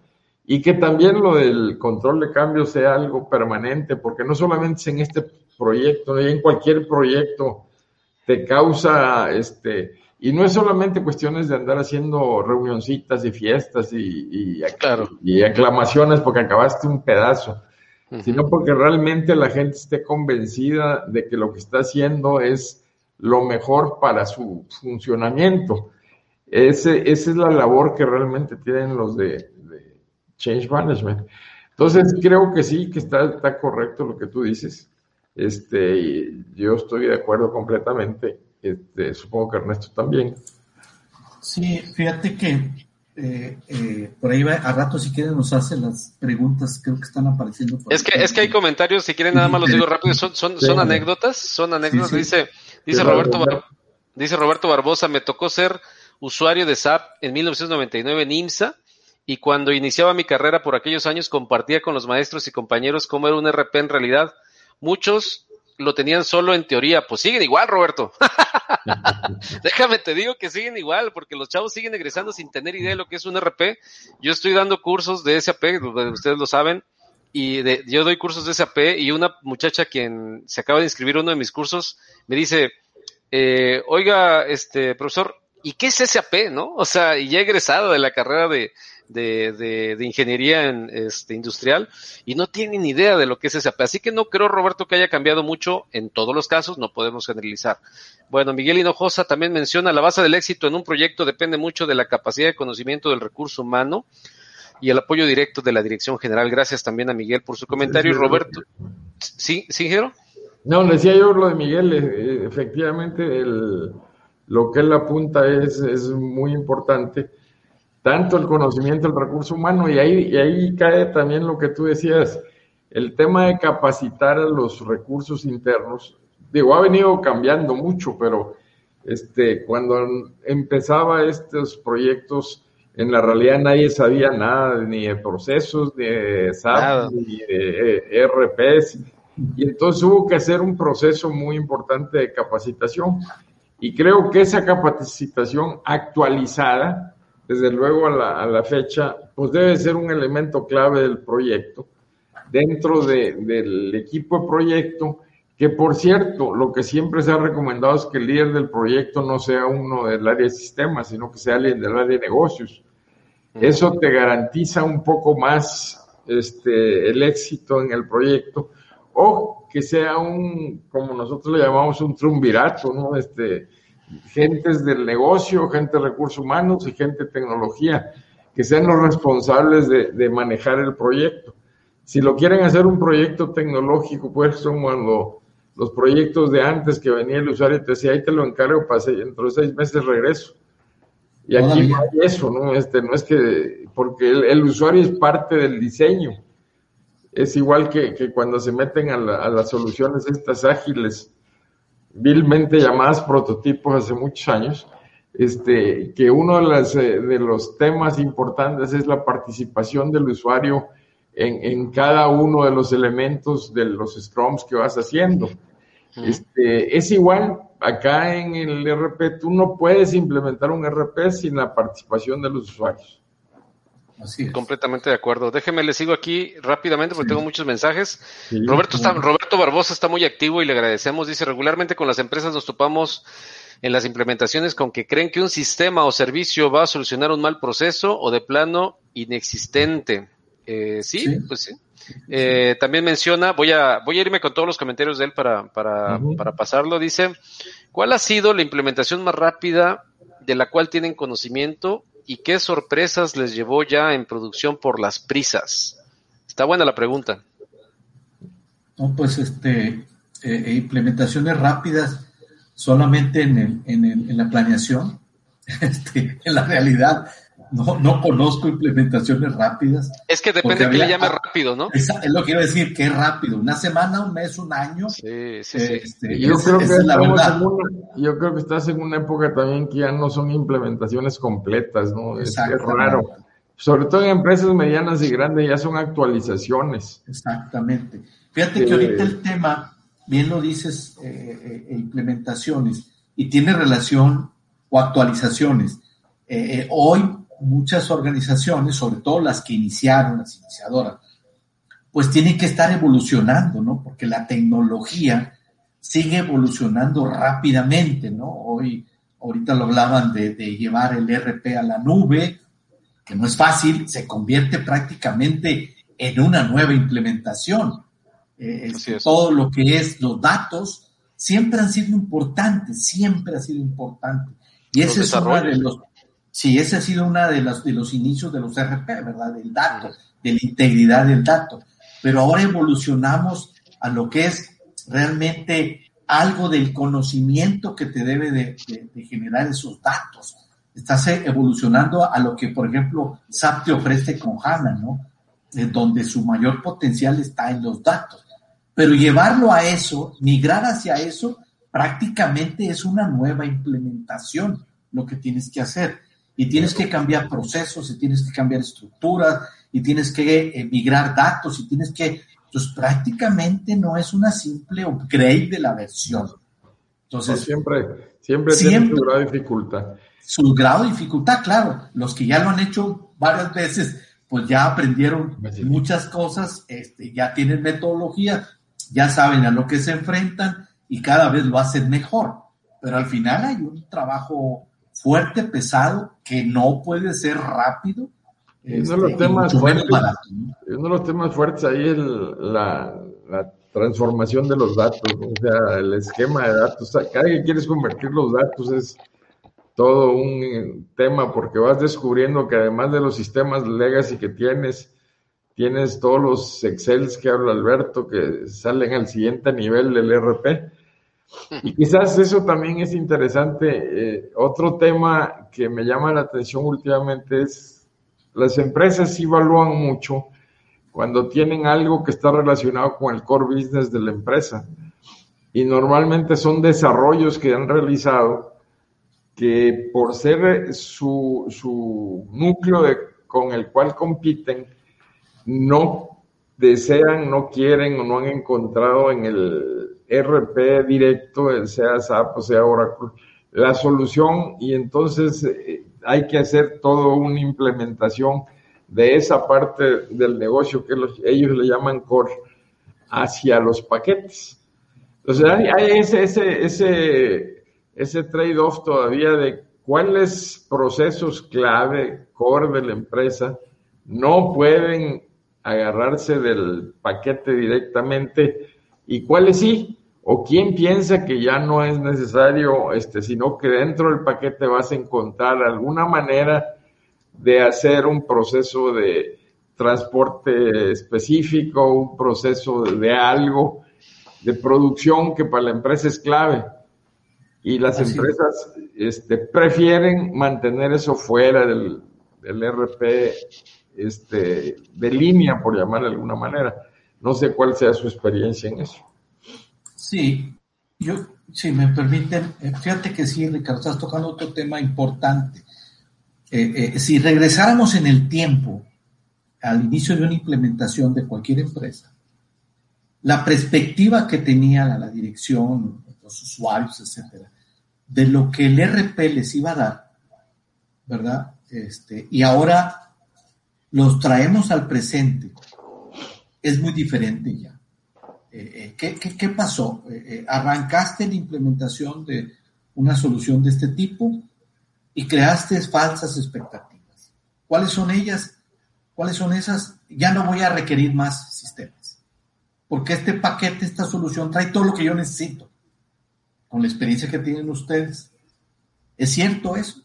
y que también lo del control de cambio sea algo permanente, porque no solamente es en este proyecto, en cualquier proyecto te causa, este, y no es solamente cuestiones de andar haciendo reunioncitas y fiestas y, y, aclamaciones porque acabaste un pedazo, sino porque realmente la gente esté convencida de que lo que está haciendo es lo mejor para su funcionamiento. Ese, esa es la labor que realmente tienen los de, Change Management. Entonces, creo que sí, que está, está correcto lo que tú dices. Este, yo estoy de acuerdo completamente. Este, supongo que Ernesto también. Sí, fíjate que eh, eh, por ahí va, a rato si quieren nos hacen las preguntas, creo que están apareciendo. es que es que hay comentarios, si quieren nada más los digo rápido, son, son, son anécdotas, son anécdotas. Dice, dice Roberto, dice Roberto Barbosa, me tocó ser usuario de SAP en 1999 en IMSA y cuando iniciaba mi carrera por aquellos años compartía con los maestros y compañeros cómo era un RP en realidad Muchos lo tenían solo en teoría, pues siguen igual, Roberto. Déjame te digo que siguen igual, porque los chavos siguen egresando sin tener idea de lo que es un RP. Yo estoy dando cursos de SAP, ustedes lo saben, y yo doy cursos de SAP y una muchacha quien se acaba de inscribir uno de mis cursos me dice, eh, oiga, este profesor, ¿y qué es SAP, no? O sea, y ya egresado de la carrera de, de, de, ingeniería en, este, industrial y no tienen idea de lo que es SAP. Así que no creo, Roberto, que haya cambiado mucho en todos los casos, no podemos generalizar. Bueno, Miguel Hinojosa también menciona la base del éxito en un proyecto depende mucho de la capacidad de conocimiento del recurso humano y el apoyo directo de la dirección general. Gracias también a Miguel por su comentario. y Roberto, ¿sí, sí, Jero? No, decía yo lo de Miguel, eh, efectivamente el, lo que él apunta es, es muy importante tanto el conocimiento del recurso humano y ahí, y ahí cae también lo que tú decías, el tema de capacitar a los recursos internos. Digo, ha venido cambiando mucho, pero este, cuando empezaba estos proyectos, en la realidad nadie sabía nada ni de procesos, ni de SAP, ni de eh, y entonces hubo que hacer un proceso muy importante de capacitación. Y creo que esa capacitación actualizada, desde luego a la, fecha, pues debe ser un elemento clave del proyecto. Dentro del equipo de proyecto, que por cierto, lo que siempre se ha recomendado es que el líder del proyecto no sea uno del área de sistemas, sino que sea alguien del área de negocios. Eso te garantiza un poco más este, el éxito en el proyecto, o que sea un, como nosotros le llamamos, un triunvirato, ¿no? Este, gentes del negocio, gente de recursos humanos y gente de tecnología, que sean los responsables de, manejar el proyecto. Si lo quieren hacer un proyecto tecnológico, pues son cuando los proyectos de antes que venía el usuario y te decía, ahí te lo encargo, pasé, dentro de seis meses regreso. Y aquí no hay eso, ¿no? Este, no es que, porque el, usuario es parte del diseño. Es igual que, que cuando se meten a, a las soluciones estas ágiles, vilmente llamadas prototipos hace muchos años, este, que uno de, las, eh, de los temas importantes es la participación del usuario en, en, cada uno de los elementos de los scrums que vas haciendo. Este, es igual, acá en el RP, tú no puedes implementar un RP sin la participación de los usuarios. Completamente de acuerdo. Déjeme, le sigo aquí rápidamente porque tengo muchos mensajes. Roberto, está, Roberto Barbosa está muy activo y le agradecemos. Dice, regularmente con las empresas nos topamos en las implementaciones con que creen que un sistema o servicio va a solucionar un mal proceso o de plano inexistente. Eh, sí, pues sí. Eh, también menciona, voy a, voy a irme con todos los comentarios de él para, para, para pasarlo. Dice, ¿cuál ha sido la implementación más rápida de la cual tienen conocimiento y qué sorpresas les llevó ya en producción por las prisas? Está buena la pregunta. No, pues este, eh, eh, implementaciones rápidas solamente en, el, en, el, en la planeación, este, en la realidad no, no conozco implementaciones rápidas. Es que depende de qué le llame rápido, ¿no? Es, lo que iba a decir, que es rápido. Una semana, un mes, un año. Sí, sí, sí. Este, yo, creo que una, yo creo que estás en una época también que ya no son implementaciones completas, ¿no? Es, raro. Sobre todo en empresas medianas y grandes ya son actualizaciones. Exactamente. Fíjate que ahorita el tema, bien lo dices, eh, eh, implementaciones, y tiene relación o actualizaciones. Eh, hoy muchas organizaciones, sobre todo las que iniciaron, las iniciadoras, pues tienen que estar evolucionando, ¿no? Porque la tecnología sigue evolucionando rápidamente, ¿no? Hoy, ahorita lo hablaban de, llevar el RP a la nube, que no es fácil, se convierte prácticamente en una nueva implementación. Eh, todo lo que es los datos siempre han sido importantes, siempre ha sido importante. Y ese es uno de los Sí, ese ha sido uno de, de los inicios de los RP, ¿verdad? Del dato, de la integridad del dato. Pero ahora evolucionamos a lo que es realmente algo del conocimiento que te debe de, generar esos datos. Estás evolucionando a lo que, por ejemplo, SAP te ofrece con HANA, ¿no? En donde su mayor potencial está en los datos. Pero llevarlo a eso, migrar hacia eso, prácticamente es una nueva implementación lo que tienes que hacer y tienes que cambiar procesos, y tienes que cambiar estructuras, y tienes que migrar datos, y tienes que, pues prácticamente no es una simple upgrade de la versión. Entonces, siempre, siempre, tiene su grado de dificultad. Su grado de dificultad, claro. Los que ya lo han hecho varias veces, pues ya aprendieron muchas cosas, este, ya tienen metodología, ya saben a lo que se enfrentan y cada vez lo hacen mejor. Pero al final hay un trabajo fuerte, pesado, que no puede ser rápido. uno, de los este, temas fuertes, uno de los temas fuertes ahí es la, la, transformación de los datos, o sea, el esquema de datos. Cada que quieres convertir los datos es todo un tema porque vas descubriendo que además de los sistemas legacy que tienes, tienes todos los Excels que habla Alberto que salen al siguiente nivel del RP. Y quizás eso también es interesante. Eh, otro tema que me llama la atención últimamente es las empresas evalúan mucho cuando tienen algo que está relacionado con el core business de la empresa. Y normalmente son desarrollos que han realizado que por ser su, su núcleo con el cual compiten, no desean, no quieren o no han encontrado en el RP directo, sea SAP o sea Oracle, la solución y entonces eh, hay que hacer toda una implementación de esa parte del negocio que ellos le llaman core hacia los paquetes. Entonces hay, ese, ese, ese, ese trade-off todavía de cuáles procesos clave core de la empresa no pueden agarrarse del paquete directamente y cuáles sí, o quién piensa que ya no es necesario, este, sino que dentro del paquete vas a encontrar alguna manera de hacer un proceso de transporte específico, un proceso de, algo, de producción que para la empresa es clave. Y las empresas este, prefieren mantener eso fuera del, del RP este, de línea, por llamar de alguna manera. No sé cuál sea su experiencia en eso. Sí, yo, si me permiten, eh, fíjate que sí, Ricardo, estás tocando otro tema importante. Eh, eh, si regresáramos en el tiempo al inicio de una implementación de cualquier empresa, la perspectiva que tenía la, la dirección, los usuarios, etcétera, de lo que el RP les iba a dar, ¿verdad? Este, y ahora los traemos al presente, es muy diferente ya. Eh, eh, ¿qué, pasó? Eh, arrancaste la implementación de una solución de este tipo y creaste falsas expectativas. ¿Cuáles son ellas? ¿Cuáles son esas? Ya no voy a requerir más sistemas. Porque este paquete, esta solución trae todo lo que yo necesito. Con la experiencia que tienen ustedes. ¿Es cierto eso?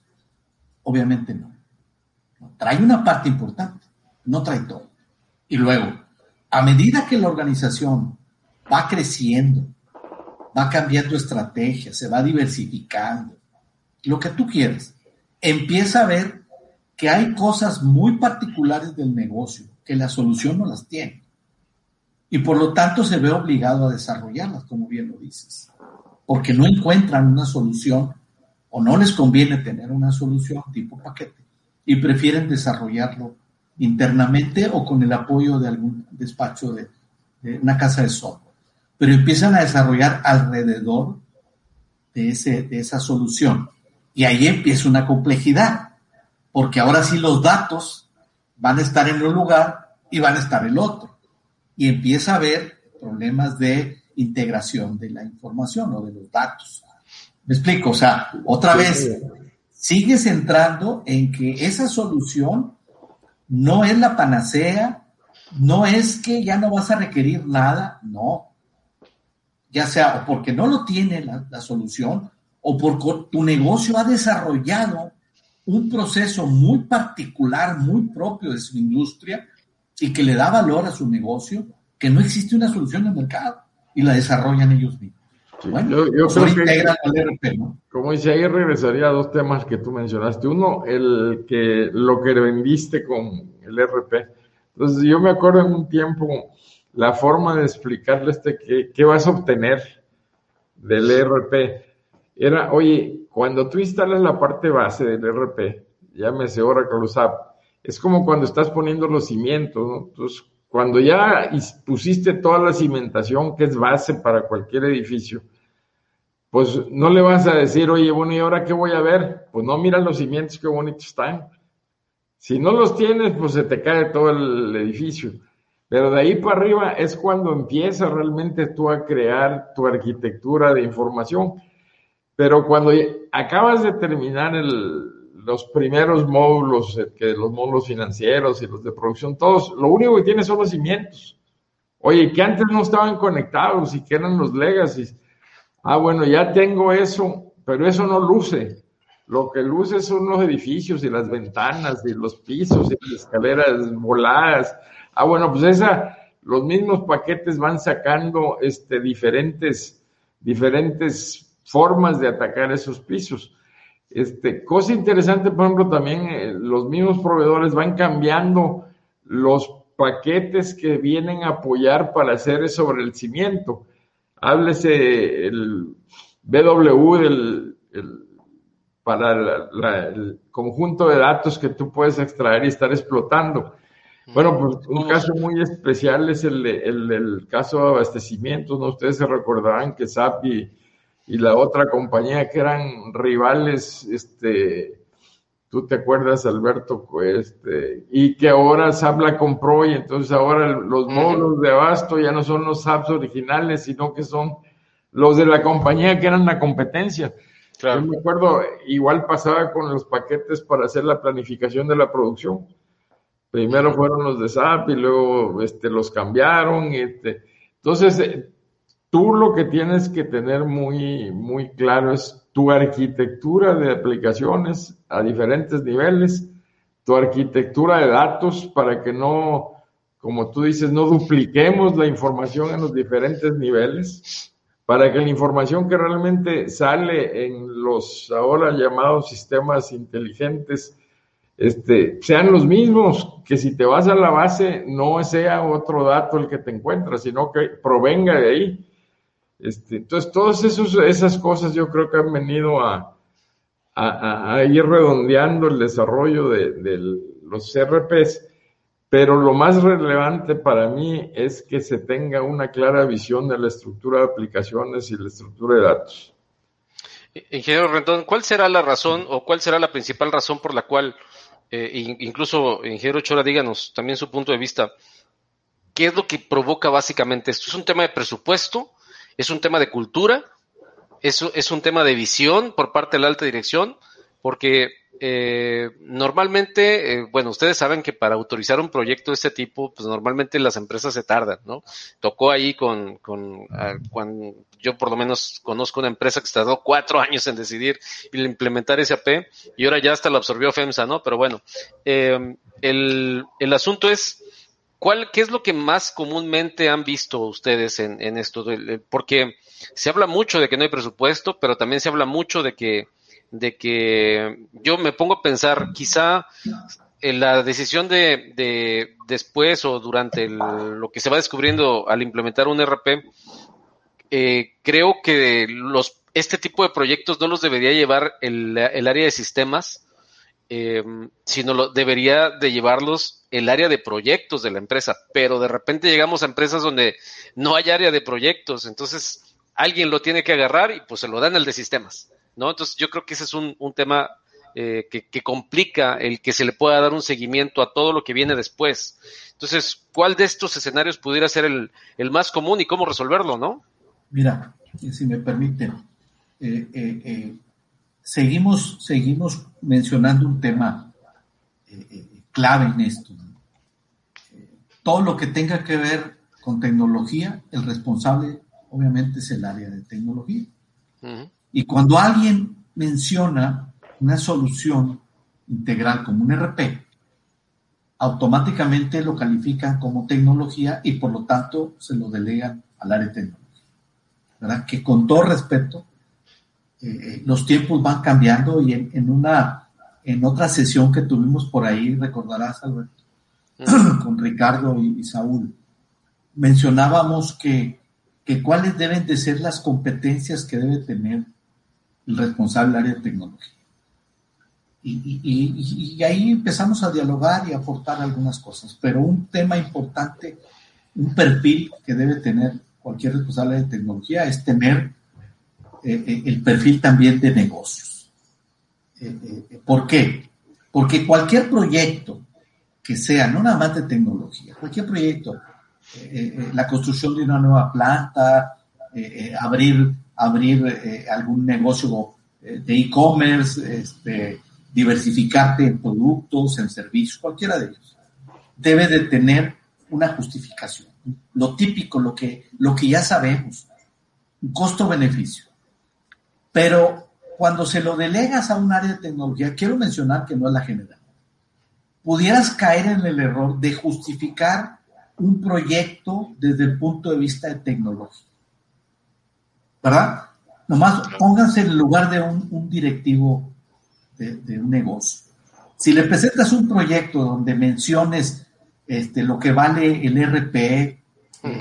Obviamente no. Trae una parte importante, no trae todo. Y luego, a medida que la organización va creciendo, va cambiando estrategia, se va diversificando, lo que tú quieres, empieza a ver que hay cosas muy particulares del negocio que la solución no las tiene. Y por lo tanto se ve obligado a desarrollarlas, como bien lo dices, porque no encuentran una solución o no les conviene tener una solución tipo paquete y prefieren desarrollarlo internamente o con el apoyo de algún despacho de, una casa de software. Pero empiezan a desarrollar alrededor de, ese, de esa solución. Y ahí empieza una complejidad, porque ahora sí los datos van a estar en un lugar y van a estar en el otro. Y empieza a haber problemas de integración de la información o de los datos. ¿Me explico? O sea, otra vez, sigues entrando en que esa solución no es la panacea, no es que ya no vas a requerir nada, no. Ya sea o porque no lo tiene la, solución o porque tu negocio ha desarrollado un proceso muy particular, muy propio de su industria y que le da valor a su negocio, que no existe una solución en el mercado y la desarrollan ellos mismos yo, creo como dice ahí regresaría a dos temas que tú mencionaste. Uno, el que lo que vendiste con el RP. Entonces yo me acuerdo en un tiempo la forma de explicarle este qué, qué vas a obtener del RP era, oye, cuando tú instalas la parte base del RP, llámese Oracle SAP, es como cuando estás poniendo los cimientos, ¿no? Entonces, cuando ya pusiste toda la cimentación que es base para cualquier edificio, pues no le vas a decir, oye, bueno, ¿y ahora qué voy a ver? Pues no, mira los cimientos, qué bonitos están. Si no los tienes, pues se te cae todo el edificio. Pero de ahí para arriba es cuando empiezas realmente tú a crear tu arquitectura de información. Pero cuando acabas de terminar los primeros módulos, eh, que los módulos financieros y los de producción, todos, lo único que tienes son los cimientos. Oye, que antes no estaban conectados y que eran los legacies. Ah, bueno, ya tengo eso, pero eso no luce. Lo que luce son los edificios y las ventanas y los pisos y las escaleras voladas. Ah, bueno, pues esa, los mismos paquetes van sacando este, diferentes, diferentes formas de atacar esos pisos. Este, cosa interesante, por ejemplo, también eh, los mismos proveedores van cambiando los paquetes que vienen a apoyar para hacer sobre el cimiento. Háblese el BW del, para el conjunto de datos que tú puedes extraer y estar explotando. Bueno, pues un caso muy especial es el, el, caso de abastecimientos, ¿no? Ustedes se recordarán que SAP y, y, la otra compañía que eran rivales, este, tú te acuerdas, Alberto, este, y que ahora SAP la compró y entonces ahora los módulos de abasto ya no son los SAPs originales, sino que son los de la compañía que eran la competencia. Yo me acuerdo, igual pasaba con los paquetes para hacer la planificación de la producción. Primero fueron los de SAP y luego este, los cambiaron. Este. Entonces, eh, tú lo que tienes que tener muy, muy claro es tu arquitectura de aplicaciones a diferentes niveles, tu arquitectura de datos para que no, como tú dices, no dupliquemos la información en los diferentes niveles para que la información que realmente sale en los ahora llamados sistemas inteligentes este, sean los mismos, que si te vas a la base no sea otro dato el que te encuentras, sino que provenga de ahí. Este, entonces, todas esas cosas yo creo que han venido a, a, ir redondeando el desarrollo de, de los CRPs pero lo más relevante para mí es que se tenga una clara visión de la estructura de aplicaciones y la estructura de datos. Ingeniero Rendón, ¿cuál será la razón o cuál será la principal razón por la cual, eh, incluso, ingeniero Chora, díganos también su punto de vista, qué es lo que provoca básicamente esto? ¿Es un tema de presupuesto? ¿Es un tema de cultura? ¿Es, es un tema de visión por parte de la alta dirección? Porque eh, normalmente, eh, bueno, ustedes saben que para autorizar un proyecto de este tipo, pues normalmente las empresas se tardan, ¿no? Tocó ahí con, con ah, cuando yo por lo menos conozco una empresa que se tardó cuatro años en decidir implementar SAP y ahora ya hasta lo absorbió FEMSA, ¿no? Pero bueno, eh, el, el asunto es, ¿cuál, qué es lo que más comúnmente han visto ustedes en, en esto? Porque se habla mucho de que no hay presupuesto, pero también se habla mucho de que de que yo me pongo a pensar, quizá en la decisión de, de después o durante lo que se va descubriendo al implementar un RP, eh, creo que los este tipo de proyectos no los debería llevar el, el área de sistemas, eh, sino lo, debería de llevarlos el área de proyectos de la empresa. Pero de repente llegamos a empresas donde no hay área de proyectos, entonces alguien lo tiene que agarrar y pues se lo dan el de sistemas. ¿No? Entonces yo creo que ese es un, tema eh, que, complica el que se le pueda dar un seguimiento a todo lo que viene después. Entonces, ¿cuál de estos escenarios pudiera ser el, más común y cómo resolverlo, no? Mira, si me permiten, eh, eh, seguimos, seguimos mencionando un tema clave en esto. Todo lo que tenga que ver con tecnología, el responsable obviamente es el área de tecnología. Y cuando alguien menciona una solución integral como un RP, automáticamente lo califican como tecnología y por lo tanto se lo delegan al área de tecnología. ¿Verdad? Que con todo respeto, eh, eh, los tiempos van cambiando y en, una, en otra sesión que tuvimos por ahí, recordarás, Alberto, con Ricardo y, Saúl, mencionábamos que, que cuáles deben de ser las competencias que debe tener el responsable del área de tecnología. Y, ahí empezamos a dialogar y a aportar algunas cosas, pero un tema importante, un perfil que debe tener cualquier responsable de tecnología es tener eh, eh, el perfil también de negocios. Eh, ¿Por qué? Porque cualquier proyecto que sea, no nada más de tecnología, cualquier proyecto, la construcción de una nueva planta, abrir abrir eh, algún negocio eh, de e-commerce, este, diversificarte en productos, en servicios, cualquiera de ellos. Debe de tener una justificación. Lo típico, lo que, lo que ya sabemos, costo-beneficio. Pero cuando se lo delegas a un área de tecnología, quiero mencionar que no es la general, pudieras caer en el error de justificar un proyecto desde el punto de vista de tecnología. ¿Verdad? Nomás pónganse en el lugar de un, directivo de, un negocio. Si le presentas un proyecto donde menciones este, lo que vale el RP, eh,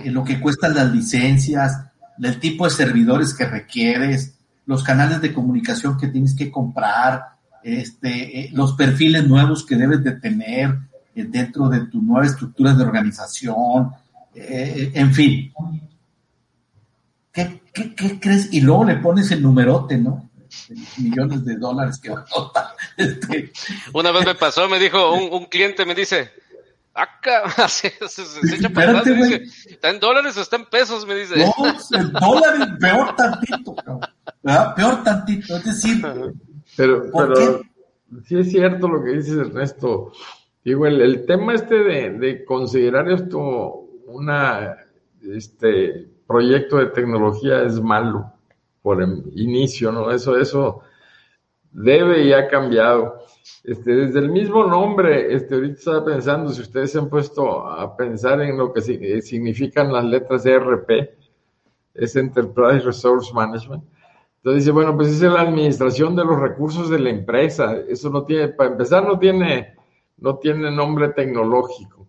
lo que cuestan las licencias, el tipo de servidores que requieres, los canales de comunicación que tienes que comprar, este, eh, los perfiles nuevos que debes de tener eh, dentro de tu nueva estructura de organización, en fin. ¿Qué, ¿qué, crees? Y luego le pones el numerote, ¿no? millones de dólares que va a este. Una vez me pasó, me dijo un, un cliente, me dice, acá, se, echa para dice, ¿está en dólares o está en pesos? Me dice. No, en dólares, peor tantito, cabrón. Peor tantito, es decir. Pero, pero sí es cierto lo que dices, Ernesto. Digo, el, el tema este de, de considerar esto una, este, proyecto de tecnología es malo por el inicio, ¿no? Eso, eso debe y ha cambiado. Este, desde el mismo nombre, este, ahorita estaba pensando, si ustedes se han puesto a pensar en lo que eh, significan las letras ERP, es Enterprise Resource Management. Entonces dice, bueno, pues es la administración de los recursos de la empresa. Eso no tiene, para empezar, no tiene, no tiene nombre tecnológico.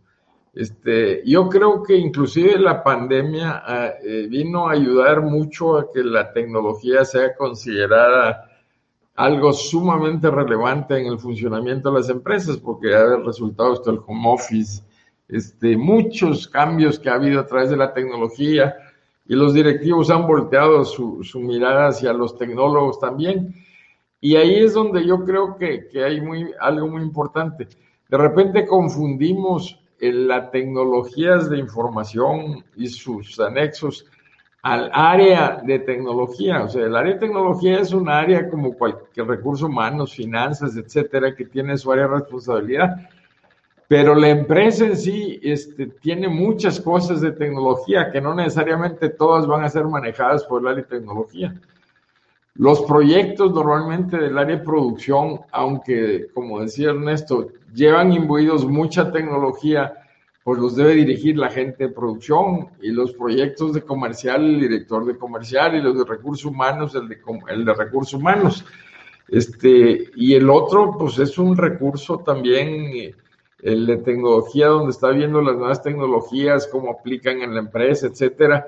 Este, yo creo que inclusive la pandemia ah, eh, vino a ayudar mucho a que la tecnología sea considerada algo sumamente relevante en el funcionamiento de las empresas, porque ha resultado esto el home office, este, muchos cambios que ha habido a través de la tecnología y los directivos han volteado su, mirada hacia los tecnólogos también. Y ahí es donde yo creo que, que hay muy, algo muy importante. De repente confundimos las tecnologías de información y sus anexos al área de tecnología. O sea, el área de tecnología es un área como cualquier recurso humanos, finanzas, etcétera, que tiene su área de responsabilidad. Pero la empresa en sí este, tiene muchas cosas de tecnología que no necesariamente todas van a ser manejadas por el área de tecnología. Los proyectos normalmente del área de producción, aunque, como decía Ernesto, llevan imbuidos mucha tecnología, pues los debe dirigir la gente de producción y los proyectos de comercial, el director de comercial y los de recursos humanos, el de, el de recursos humanos. Este, y el otro, pues es un recurso también, el de tecnología, donde está viendo las nuevas tecnologías, cómo aplican en la empresa, etcétera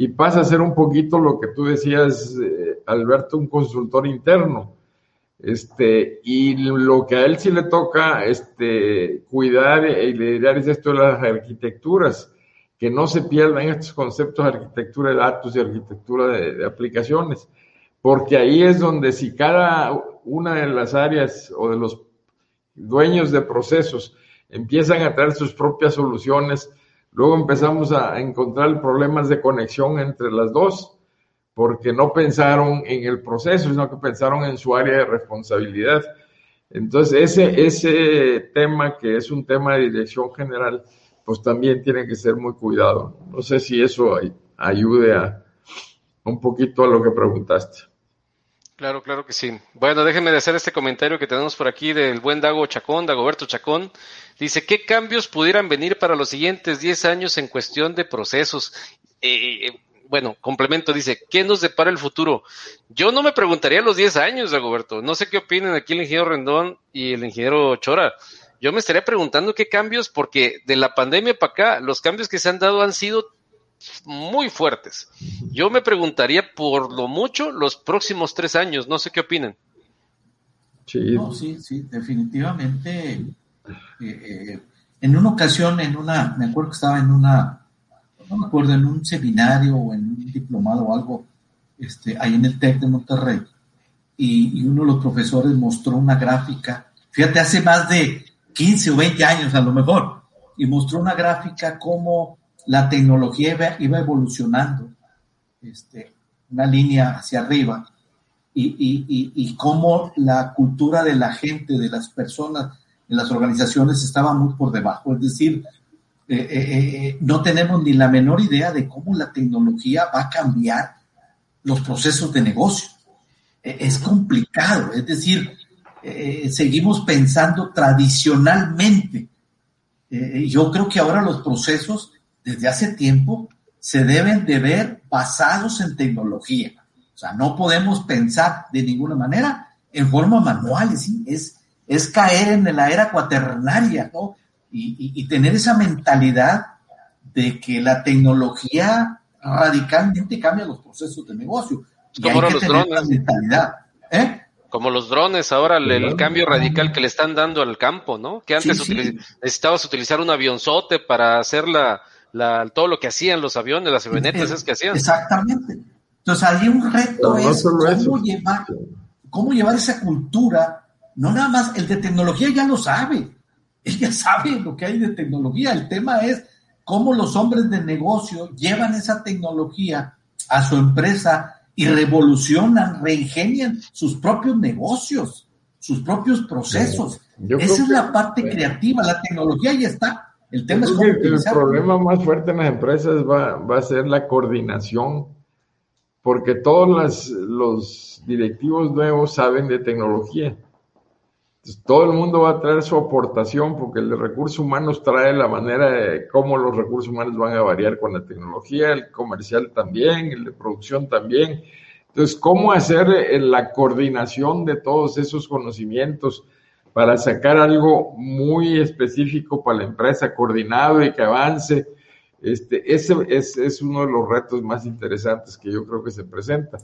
y pasa a ser un poquito lo que tú decías, eh, Alberto, un consultor interno. Este, y lo que a él sí le toca este, cuidar y liderar es esto de las arquitecturas, que no se pierdan estos conceptos de arquitectura de datos y arquitectura de, aplicaciones, porque ahí es donde si cada una de las áreas o de los dueños de procesos empiezan a traer sus propias soluciones, Luego empezamos a encontrar problemas de conexión entre las dos, porque no pensaron en el proceso, sino que pensaron en su área de responsabilidad. Entonces, ese, ese tema que es un tema de dirección general, pues también tiene que ser muy cuidado. No sé si eso ayude a un poquito a lo que preguntaste. Claro, claro que sí. Bueno, déjenme hacer este comentario que tenemos por aquí del buen Dago Chacón, Dagoberto Chacón. Dice, ¿qué cambios pudieran venir para los siguientes 10 años en cuestión de procesos? Eh, eh, bueno, complemento, dice, ¿qué nos depara el futuro? Yo no me preguntaría los 10 años, Dagoberto. No sé qué opinan aquí el ingeniero Rendón y el ingeniero Chora. Yo me estaría preguntando qué cambios, porque de la pandemia para acá, los cambios que se han dado han sido muy fuertes. Yo me preguntaría por lo mucho los próximos tres años. No sé qué opinan. Sí, sí, sí, definitivamente eh, eh, en una ocasión, en una, me acuerdo que estaba en una, no me acuerdo, en un seminario o en un diplomado o algo, este, ahí en el TEC de Monterrey, y, uno de los profesores mostró una gráfica, fíjate, hace más de 15 o 20 años a lo mejor, y mostró una gráfica como la tecnología iba, evolucionando, este, una línea hacia arriba y, y, y, cómo la cultura de la gente, de las personas, de las organizaciones estaba muy por debajo. Es decir, eh, eh, eh, no tenemos ni la menor idea de cómo la tecnología va a cambiar los procesos de negocio. es complicado, es decir, seguimos pensando tradicionalmente. yo creo que ahora los procesos, desde hace tiempo, se deben de ver basados en tecnología. O sea, no podemos pensar de ninguna manera en forma manual, ¿sí? es, es caer en la era cuaternaria, ¿no? Y, tener esa mentalidad de que la tecnología radicalmente cambia los procesos de negocio. Como los drones. Mentalidad. ¿Eh? Como los drones, ahora el, cambio radical que le están dando al campo, ¿no? Que antes necesitabas utilizar un avionzote para hacer la, todo lo que hacían los aviones, las avionetas, es que hacían. Exactamente. Entonces, ahí un reto es cómo llevar, cómo llevar esa cultura, no nada más, el de tecnología ya lo sabe, él ya sabe lo que hay de tecnología, el tema es cómo los hombres de negocio llevan esa tecnología a su empresa y revolucionan, reingenian sus propios negocios, sus propios procesos. Esa es la parte creativa, la tecnología ya está, el tema es El problema más fuerte en las empresas va, va a ser la coordinación, porque todos los directivos nuevos saben de tecnología. Todo el mundo va a traer su aportación porque el de recursos humanos trae la manera de cómo los recursos humanos van a variar con la tecnología, el comercial también, el de producción también. Entonces, ¿cómo hacer eh, la coordinación de todos esos conocimientos? para sacar algo muy específico para la empresa, coordinado y que avance. Este, ese es, es uno de los retos más interesantes que yo creo que se presenta.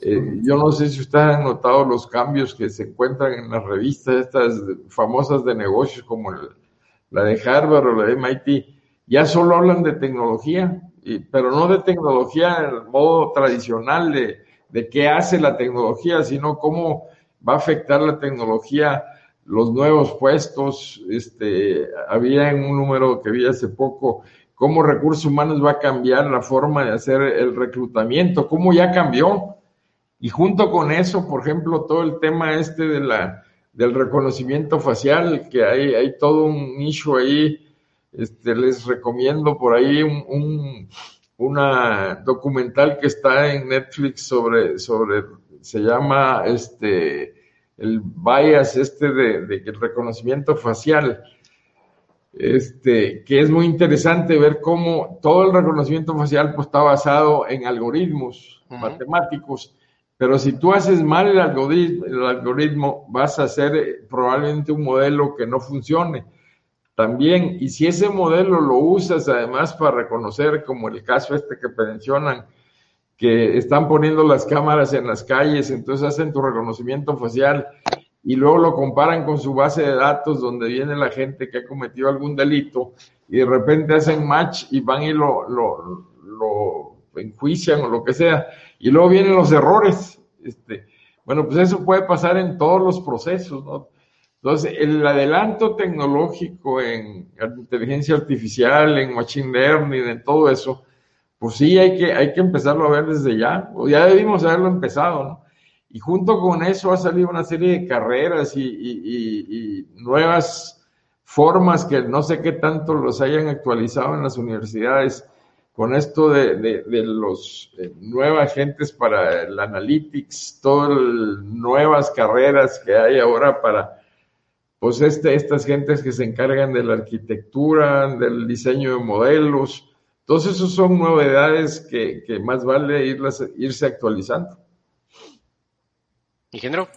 Eh, yo no sé si ustedes han notado los cambios que se encuentran en las revistas estas famosas de negocios como la de Harvard o la de MIT. Ya solo hablan de tecnología, y, pero no de tecnología en el modo tradicional de, de qué hace la tecnología, sino cómo va a afectar la tecnología los nuevos puestos, este, había en un número que vi hace poco, cómo recursos humanos va a cambiar la forma de hacer el reclutamiento, cómo ya cambió. Y junto con eso, por ejemplo, todo el tema este de la, del reconocimiento facial, que hay, hay todo un nicho ahí, este, les recomiendo por ahí un, un una documental que está en Netflix sobre, sobre, se llama este, el bias este de, de, reconocimiento facial, este, que es muy interesante ver cómo todo el reconocimiento facial pues, está basado en algoritmos matemáticos, pero si tú haces mal el algoritmo, el algoritmo, vas a hacer eh, probablemente un modelo que no funcione. También, y si ese modelo lo usas además para reconocer, como el caso este que mencionan, que están poniendo las cámaras en las calles, entonces hacen tu reconocimiento facial y luego lo comparan con su base de datos donde viene la gente que ha cometido algún delito y de repente hacen match y van y lo, lo, lo enjuician o lo que sea y luego vienen los errores. Este, bueno, pues eso puede pasar en todos los procesos, ¿no? Entonces, el adelanto tecnológico en inteligencia artificial, en machine learning, en todo eso, pues sí, hay que, hay que empezarlo a ver desde ya, o ya debimos haberlo empezado, ¿no? Y junto con eso ha salido una serie de carreras y, nuevas formas que no sé qué tanto los hayan actualizado en las universidades con esto de, de, los eh, nuevas gentes para el analytics, todas nuevas carreras que hay ahora para, pues este, estas gentes que se encargan de la arquitectura, del diseño de modelos, todos esos son novedades que, más vale irlas, irse actualizando. Ingeniero.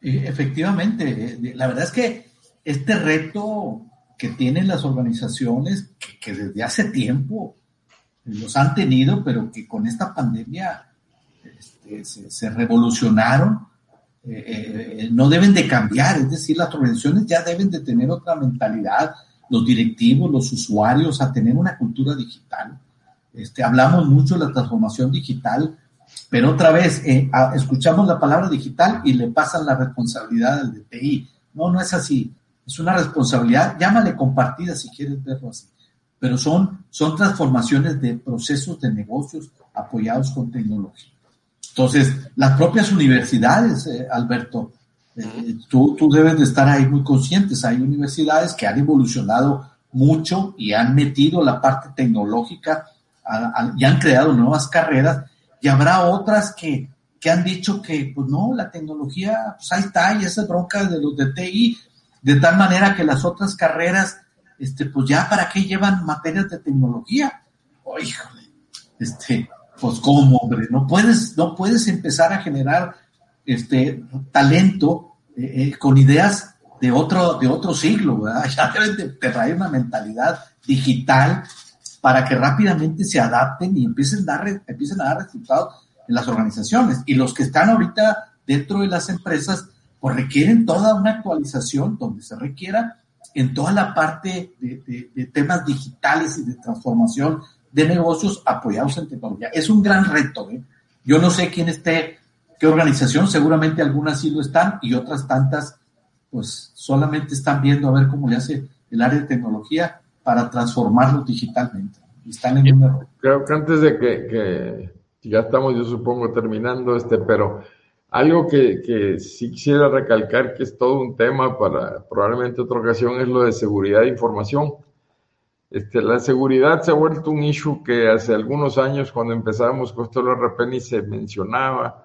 Efectivamente, eh, la verdad es que este reto que tienen las organizaciones, que, desde hace tiempo los han tenido, pero que con esta pandemia este, se, revolucionaron, eh, eh, no deben de cambiar, es decir, las organizaciones ya deben de tener otra mentalidad, los directivos, los usuarios, a tener una cultura digital. Este, hablamos mucho de la transformación digital, pero otra vez eh, escuchamos la palabra digital y le pasan la responsabilidad al DTI. No, no es así. Es una responsabilidad, llámale compartida si quieres verlo así. Pero son, son transformaciones de procesos de negocios apoyados con tecnología. Entonces, las propias universidades, eh, Alberto, eh, tú, tú debes de estar ahí muy conscientes. Hay universidades que han evolucionado mucho y han metido la parte tecnológica y han creado nuevas carreras y habrá otras que, que han dicho que, pues no, la tecnología, pues ahí está, y esa bronca de los de TI, de tal manera que las otras carreras, este, pues ya para qué llevan materias de tecnología. Oh, híjole, este, pues cómo, hombre, no puedes, no puedes empezar a generar este talento eh, eh, con ideas de otro, de otro siglo, ¿verdad? Ya deben de traer una mentalidad digital para que rápidamente se adapten y empiecen a dar, empiecen a dar resultados en las organizaciones. Y los que están ahorita dentro de las empresas, pues requieren toda una actualización donde se requiera en toda la parte de, temas digitales y de transformación de negocios apoyados en tecnología. Es un gran reto. ¿eh? Yo no sé quién esté, qué organización, seguramente algunas sí lo están y otras tantas, pues solamente están viendo a ver cómo le hace el área de tecnología para transformarlo digitalmente. están en un Creo que antes de que, ya estamos, yo supongo, terminando este, pero algo que, que sí quisiera recalcar que es todo un tema para probablemente otra ocasión es lo de seguridad de información. Este, la seguridad se ha vuelto un issue que hace algunos años cuando empezábamos con esto de RP ni se mencionaba.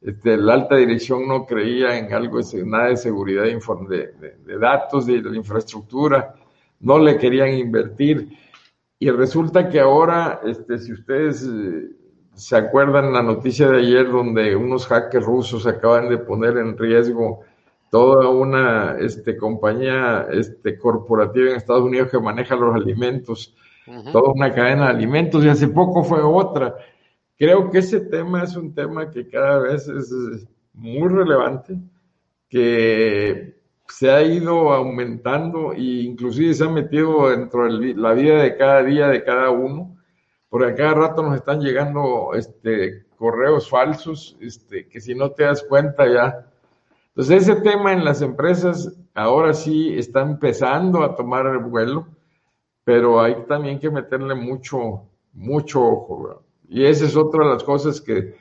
Este, la alta dirección no creía en algo, nada de seguridad de, de, de datos, de, de infraestructura no le querían invertir. Y resulta que ahora, este, si ustedes eh, se acuerdan la noticia de ayer donde unos hackers rusos acaban de poner en riesgo toda una este, compañía este, corporativa en Estados Unidos que maneja los alimentos, toda una cadena de alimentos, y hace poco fue otra. Creo que ese tema es un tema que cada vez es muy relevante, que se ha ido aumentando e inclusive se ha metido dentro de la vida de cada día de cada uno, porque a cada rato nos están llegando este, correos falsos, este, que si no te das cuenta ya. Entonces ese tema en las empresas ahora sí está empezando a tomar el vuelo, pero hay también que meterle mucho, mucho ojo. Y esa es otra de las cosas que,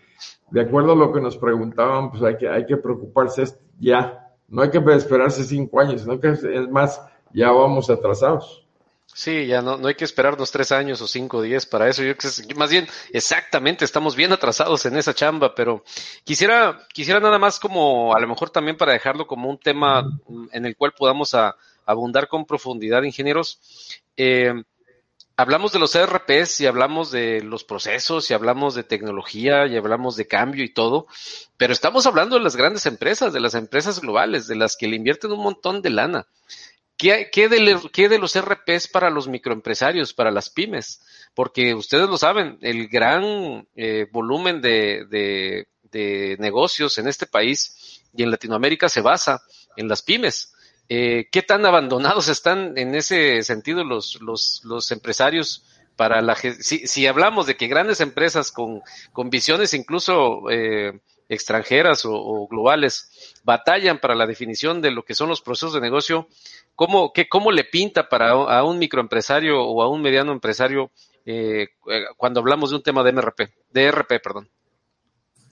de acuerdo a lo que nos preguntaban, pues hay que, hay que preocuparse ya no hay que esperarse cinco años, sino que es más, ya vamos atrasados. Sí, ya no, no hay que esperarnos tres años o cinco o diez para eso. Yo más bien, exactamente, estamos bien atrasados en esa chamba, pero quisiera, quisiera nada más como, a lo mejor también para dejarlo como un tema en el cual podamos abundar con profundidad, ingenieros. Eh, hablamos de los ERPs y hablamos de los procesos y hablamos de tecnología y hablamos de cambio y todo, pero estamos hablando de las grandes empresas, de las empresas globales, de las que le invierten un montón de lana. ¿Qué, de, los ERPs para los microempresarios, para las pymes? Porque ustedes lo saben, el gran eh, volumen de, negocios en este país y en Latinoamérica se basa en las pymes eh, ¿Qué tan abandonados están en ese sentido los, empresarios para la si, si hablamos de que grandes empresas con, con visiones incluso eh, extranjeras o, globales batallan para la definición de lo que son los procesos de negocio, ¿cómo, qué, cómo le pinta para a un microempresario o a un mediano empresario eh, eh cuando hablamos de un tema de MRP, de ERP, perdón?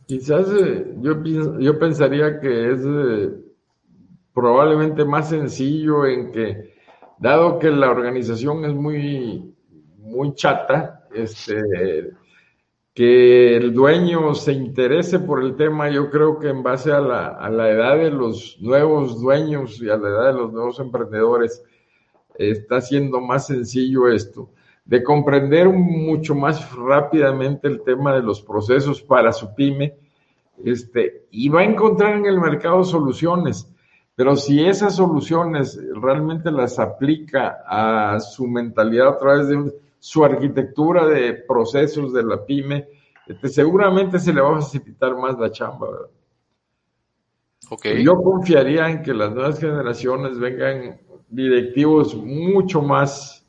Quizás eh, yo, yo pensaría que es probablemente más sencillo en que, dado que la organización es muy, muy chata, este, que el dueño se interese por el tema, yo creo que en base a la, a la edad de los nuevos dueños y a la edad de los nuevos emprendedores, está siendo más sencillo esto, de comprender mucho más rápidamente el tema de los procesos para su pyme, este, y va a encontrar en el mercado soluciones. Pero si esas soluciones realmente las aplica a su mentalidad a través de su arquitectura de procesos de la pyme, este, seguramente se le va a facilitar más la chamba. Okay. Yo confiaría en que las nuevas generaciones vengan directivos mucho más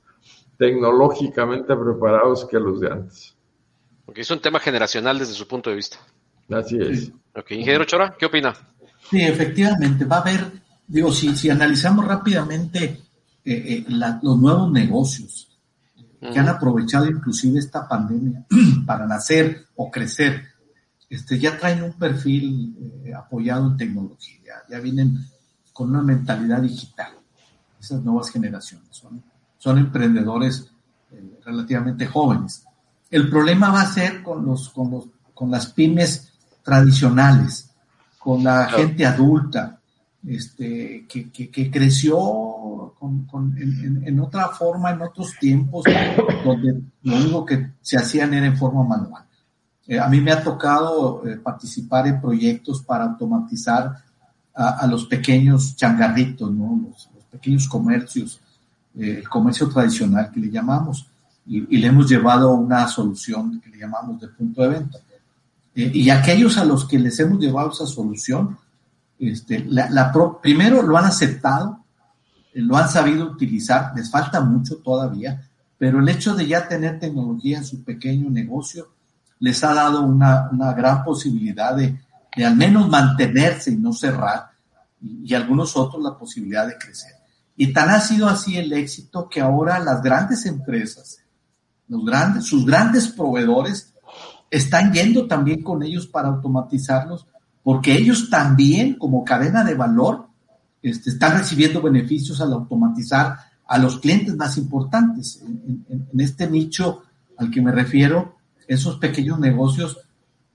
tecnológicamente preparados que los de antes. Porque es un tema generacional desde su punto de vista. Así es. Ok, ingeniero Chora, ¿qué opina? Sí, efectivamente, va a haber, digo, si, si analizamos rápidamente eh, eh, los nuevos negocios que han aprovechado inclusive esta pandemia para nacer o crecer, este, ya traen un perfil eh, apoyado en tecnología, ya, vienen con una mentalidad digital, esas nuevas generaciones, son, son emprendedores eh, relativamente jóvenes. El problema va a ser con, los, con, los, con las pymes tradicionales, con la gente adulta, este, que, que, creció con, en, otra forma, en otros tiempos, donde lo único que se hacían era en forma manual. Eh, a mí me ha tocado eh, participar en proyectos para automatizar a, los pequeños changarritos, ¿no? los, pequeños comercios, eh, el comercio tradicional que le llamamos, y, le hemos llevado una solución que le llamamos de punto de venta. y aquellos a los que les hemos llevado esa solución, este, la, primero lo han aceptado, lo han sabido utilizar, les falta mucho todavía, pero el hecho de ya tener tecnología en su pequeño negocio les ha dado una, gran posibilidad de, al menos mantenerse y no cerrar, y, algunos otros la posibilidad de crecer. Y tan ha sido así el éxito que ahora las grandes empresas, los grandes, sus grandes proveedores, están yendo también con ellos para automatizarlos porque ellos también, como cadena de valor, este, están recibiendo beneficios al automatizar a los clientes más importantes. En, este nicho al que me refiero, esos pequeños negocios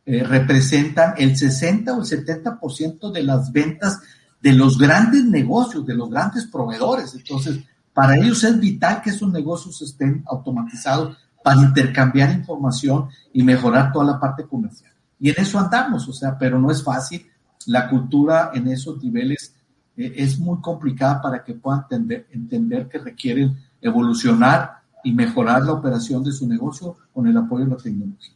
eh, representan el 60 o el 70% de las ventas de los grandes negocios, de los grandes proveedores. Entonces, para ellos es vital que esos negocios estén automatizados para intercambiar información y mejorar toda la parte comercial. Y en eso andamos, o sea, pero no es fácil. La cultura en esos niveles eh, es muy complicada para que puedan entender, que requieren evolucionar y mejorar la operación de su negocio con el apoyo de la tecnología.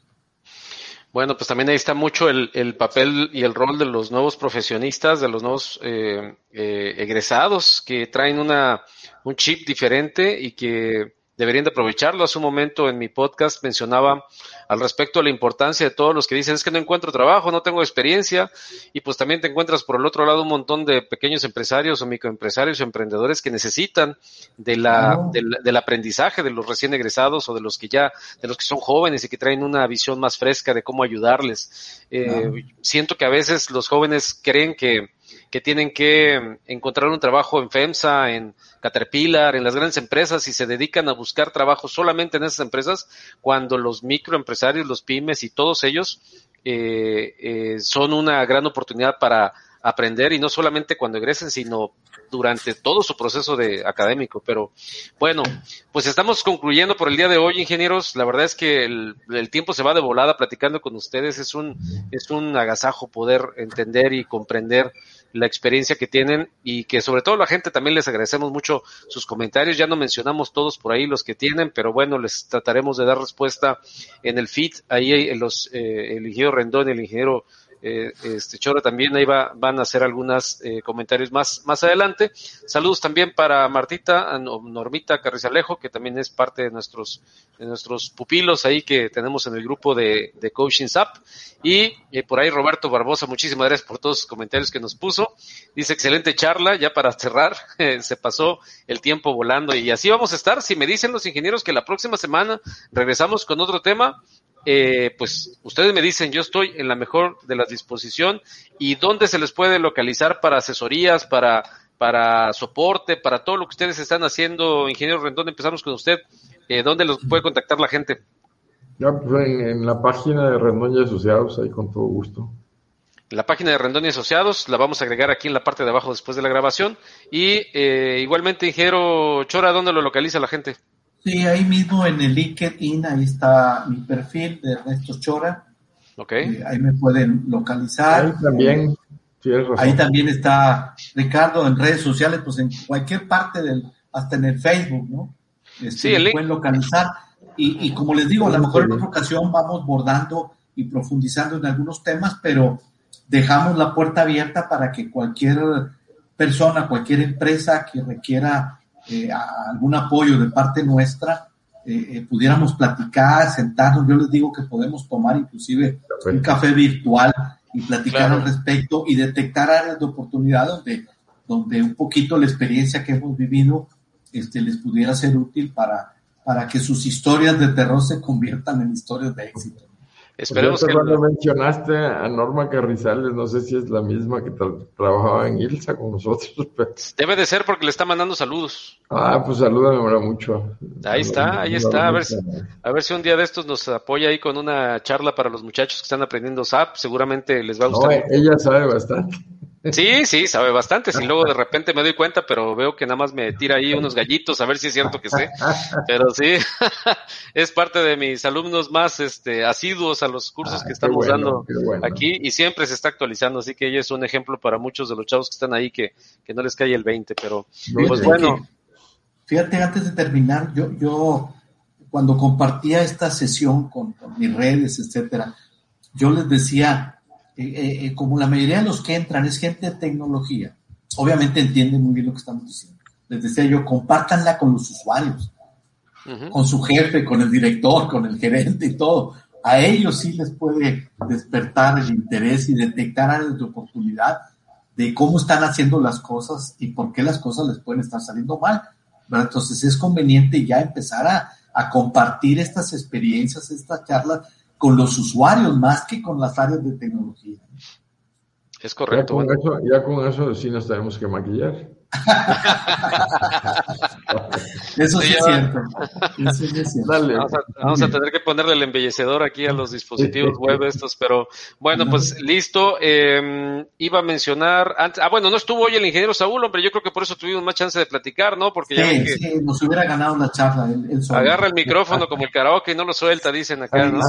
Bueno, pues también ahí está mucho el, papel y el rol de los nuevos profesionistas, de los nuevos eh, eh, egresados que traen una, un chip diferente y que deberían de aprovecharlo. Hace un momento en mi podcast mencionaba al respecto la importancia de todos los que dicen es que no encuentro trabajo, no tengo experiencia y pues también te encuentras por el otro lado un montón de pequeños empresarios o microempresarios o emprendedores que necesitan de la, del, aprendizaje de los recién egresados o de los que ya, de los que son jóvenes y que traen una visión más fresca de cómo ayudarles. Eh, siento que a veces los jóvenes creen que que tienen que encontrar un trabajo en FEMSA, en Caterpillar, en las grandes empresas y se dedican a buscar trabajo solamente en esas empresas, cuando los microempresarios, los pymes y todos ellos eh, eh, son una gran oportunidad para aprender y no solamente cuando egresen, sino durante todo su proceso de académico. Pero bueno, pues estamos concluyendo por el día de hoy, ingenieros. La verdad es que el, el, tiempo se va de volada platicando con ustedes. Es un, es un agasajo poder entender y comprender la experiencia que tienen y que sobre todo la gente también les agradecemos mucho sus comentarios. Ya no mencionamos todos por ahí los que tienen, pero bueno, les trataremos de dar respuesta en el feed. Ahí los, eh, el ingeniero Rendón el ingeniero eh, este Chora también ahí va, van a hacer algunos eh, comentarios más, más adelante. Saludos también para Martita, Normita Carrizalejo, que también es parte de nuestros, de nuestros pupilos ahí que tenemos en el grupo de, de Coaching SAP. Y eh, por ahí Roberto Barbosa, muchísimas gracias por todos los comentarios que nos puso. Dice, excelente charla, ya para cerrar, se pasó el tiempo volando y así vamos a estar. Si me dicen los ingenieros que la próxima semana regresamos con otro tema, eh, pues ustedes me dicen, yo estoy en la mejor de la disposición y dónde se les puede localizar para asesorías, para, para soporte, para todo lo que ustedes están haciendo. Ingeniero Rendón, empezamos con usted. Eh, ¿Dónde los puede contactar la gente? Ya, pues en, la página de Rendón y Asociados, ahí con todo gusto. La página de Rendón y Asociados la vamos a agregar aquí en la parte de abajo después de la grabación. Y eh, igualmente, ingeniero Chora, ¿dónde lo localiza la gente? Sí, ahí mismo en el LinkedIn, ahí está mi perfil de Ernesto Chora. Ok. Eh, ahí me pueden localizar. Ahí también, Ahí también está Ricardo en redes sociales, pues en cualquier parte del, hasta en el Facebook, ¿no? Este, sí, el pueden localizar. Y, y, como les digo, a lo mejor en otra ocasión vamos bordando y profundizando en algunos temas, pero dejamos la puerta abierta para que cualquier persona, cualquier empresa que requiera eh, algún apoyo de parte nuestra, eh, eh, pudiéramos platicar, sentarnos. Yo les digo que podemos tomar inclusive un café virtual y platicar al respecto y detectar áreas de oportunidad donde, donde un poquito la experiencia que hemos vivido este, les pudiera ser útil para, para que sus historias de terror se conviertan en historias de éxito. Esperemos que cuando mencionaste a Norma Carrizales, no sé si es la misma que trabajaba en ILSA con nosotros. Debe de ser porque le está mandando saludos. Ah, pues salúdame mucho. Ahí está, ahí está. A ver, si, a ver si un día de estos nos apoya ahí con una charla para los muchachos que están aprendiendo SAP. Seguramente les va a gustar. ella sabe bastante. Sí, sí, sabe bastante. Si luego de repente me doy cuenta, pero veo que nada más me tira ahí unos gallitos a ver si es cierto que sé. Pero sí, es parte de mis alumnos más este, asiduos a los cursos que ah, estamos dando aquí y siempre se está actualizando. Así que ella es un ejemplo para muchos de los chavos que están ahí que, que no les cae el 20. Pero pues bueno. Fíjate, antes de terminar, yo, yo cuando compartía esta sesión con, con mis redes, etcétera, yo les decía, eh, eh, eh, como la mayoría de los que entran es gente de tecnología, obviamente entienden muy bien lo que estamos diciendo. Les decía yo, compártanla con los usuarios, con su jefe, con el director, con el gerente y todo. A ellos sí les puede despertar el interés y detectar áreas de oportunidad de cómo están haciendo las cosas y por qué las cosas les pueden estar saliendo mal. Entonces es conveniente ya empezar a, a compartir estas experiencias, estas charlas, con los usuarios más que con las áreas de tecnología. Es correcto. Ya con, eso, ya con eso sí nos tenemos que maquillar. Eso sí, es cierto. Vamos, a, tener que ponerle el embellecedor aquí a los dispositivos web estos, pero bueno, pues listo. Em, iba a mencionar antes, ah, bueno, no estuvo hoy el ingeniero Saúl, hombre, yo creo que por eso tuvimos más chance de platicar, ¿no? Porque ya que nos hubiera ganado la charla. agarra el micrófono como el karaoke y no lo suelta, dicen acá, ¿no?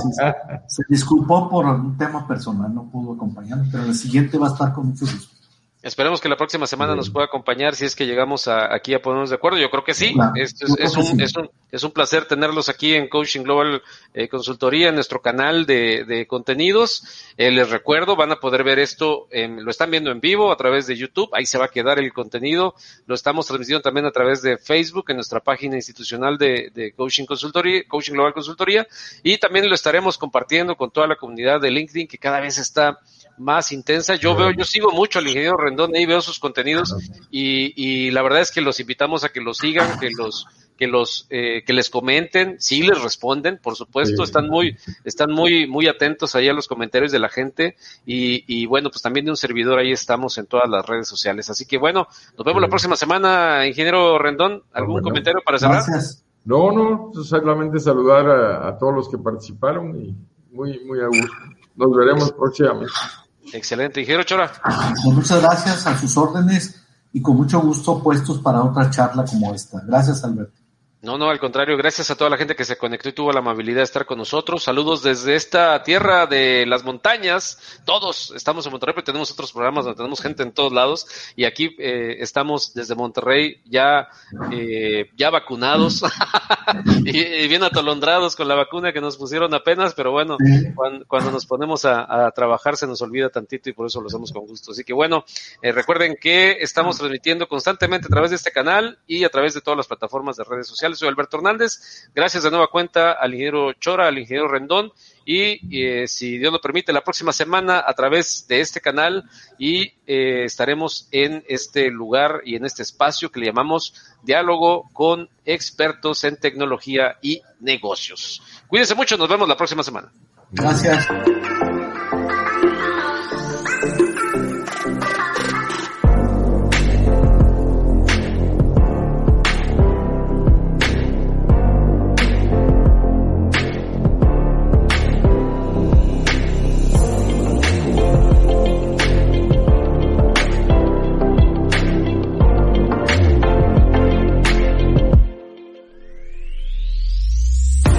Se disculpó por un tema personal, no pudo acompañarnos, pero el siguiente va a estar con mucho gusto. Esperemos que la próxima semana nos pueda acompañar si es que llegamos aquí a ponernos de acuerdo. Yo creo que sí. es, un, es, un, es, un, placer tenerlos aquí en Coaching Global eh, Consultoría, en nuestro canal de, contenidos. Eh, les recuerdo, van a poder ver esto, lo están viendo en vivo a través de YouTube. Ahí se va a quedar el contenido. Lo estamos transmitiendo también a través de Facebook en nuestra página institucional de, de Coaching Consultoría, Coaching Global Consultoría. Y también lo estaremos compartiendo con toda la comunidad de LinkedIn que cada vez está más intensa. Yo veo, yo sigo mucho al ingeniero Rendón y veo sus contenidos y, y, la verdad es que los invitamos a que los sigan, que los que los eh, que les comenten, sí les responden, por supuesto, están muy están muy muy atentos ahí a los comentarios de la gente y, y, bueno, pues también de un servidor ahí estamos en todas las redes sociales. Así que bueno, nos vemos la próxima semana, ingeniero Rendón, ¿algún comentario para cerrar? No, no, solamente saludar a, a todos los que participaron y muy muy a gusto. Nos veremos próximamente. Excelente. Ingeniero Chora. Muchas gracias a sus órdenes y con mucho gusto puestos para otra charla como esta. Gracias, Alberto. No, no, al contrario, gracias a toda la gente que se conectó y tuvo la amabilidad de estar con nosotros. Saludos desde esta tierra de las montañas. Todos estamos en Monterrey, pero tenemos otros programas donde tenemos gente en todos lados. Y aquí eh, estamos desde Monterrey ya, eh, ya vacunados y, bien atolondrados con la vacuna que nos pusieron apenas. Pero bueno, cuando, nos ponemos a, trabajar se nos olvida tantito y por eso lo hacemos con gusto. Así que bueno, eh, recuerden que estamos transmitiendo constantemente a través de este canal y a través de todas las plataformas de redes sociales soy Alberto Hernández. Gracias de nueva cuenta al ingeniero Chora, al ingeniero Rendón. Y eh, si Dios lo permite, la próxima semana a través de este canal y eh, estaremos en este lugar y en este espacio que le llamamos Diálogo con expertos en tecnología y negocios. Cuídense mucho, nos vemos la próxima semana. Gracias.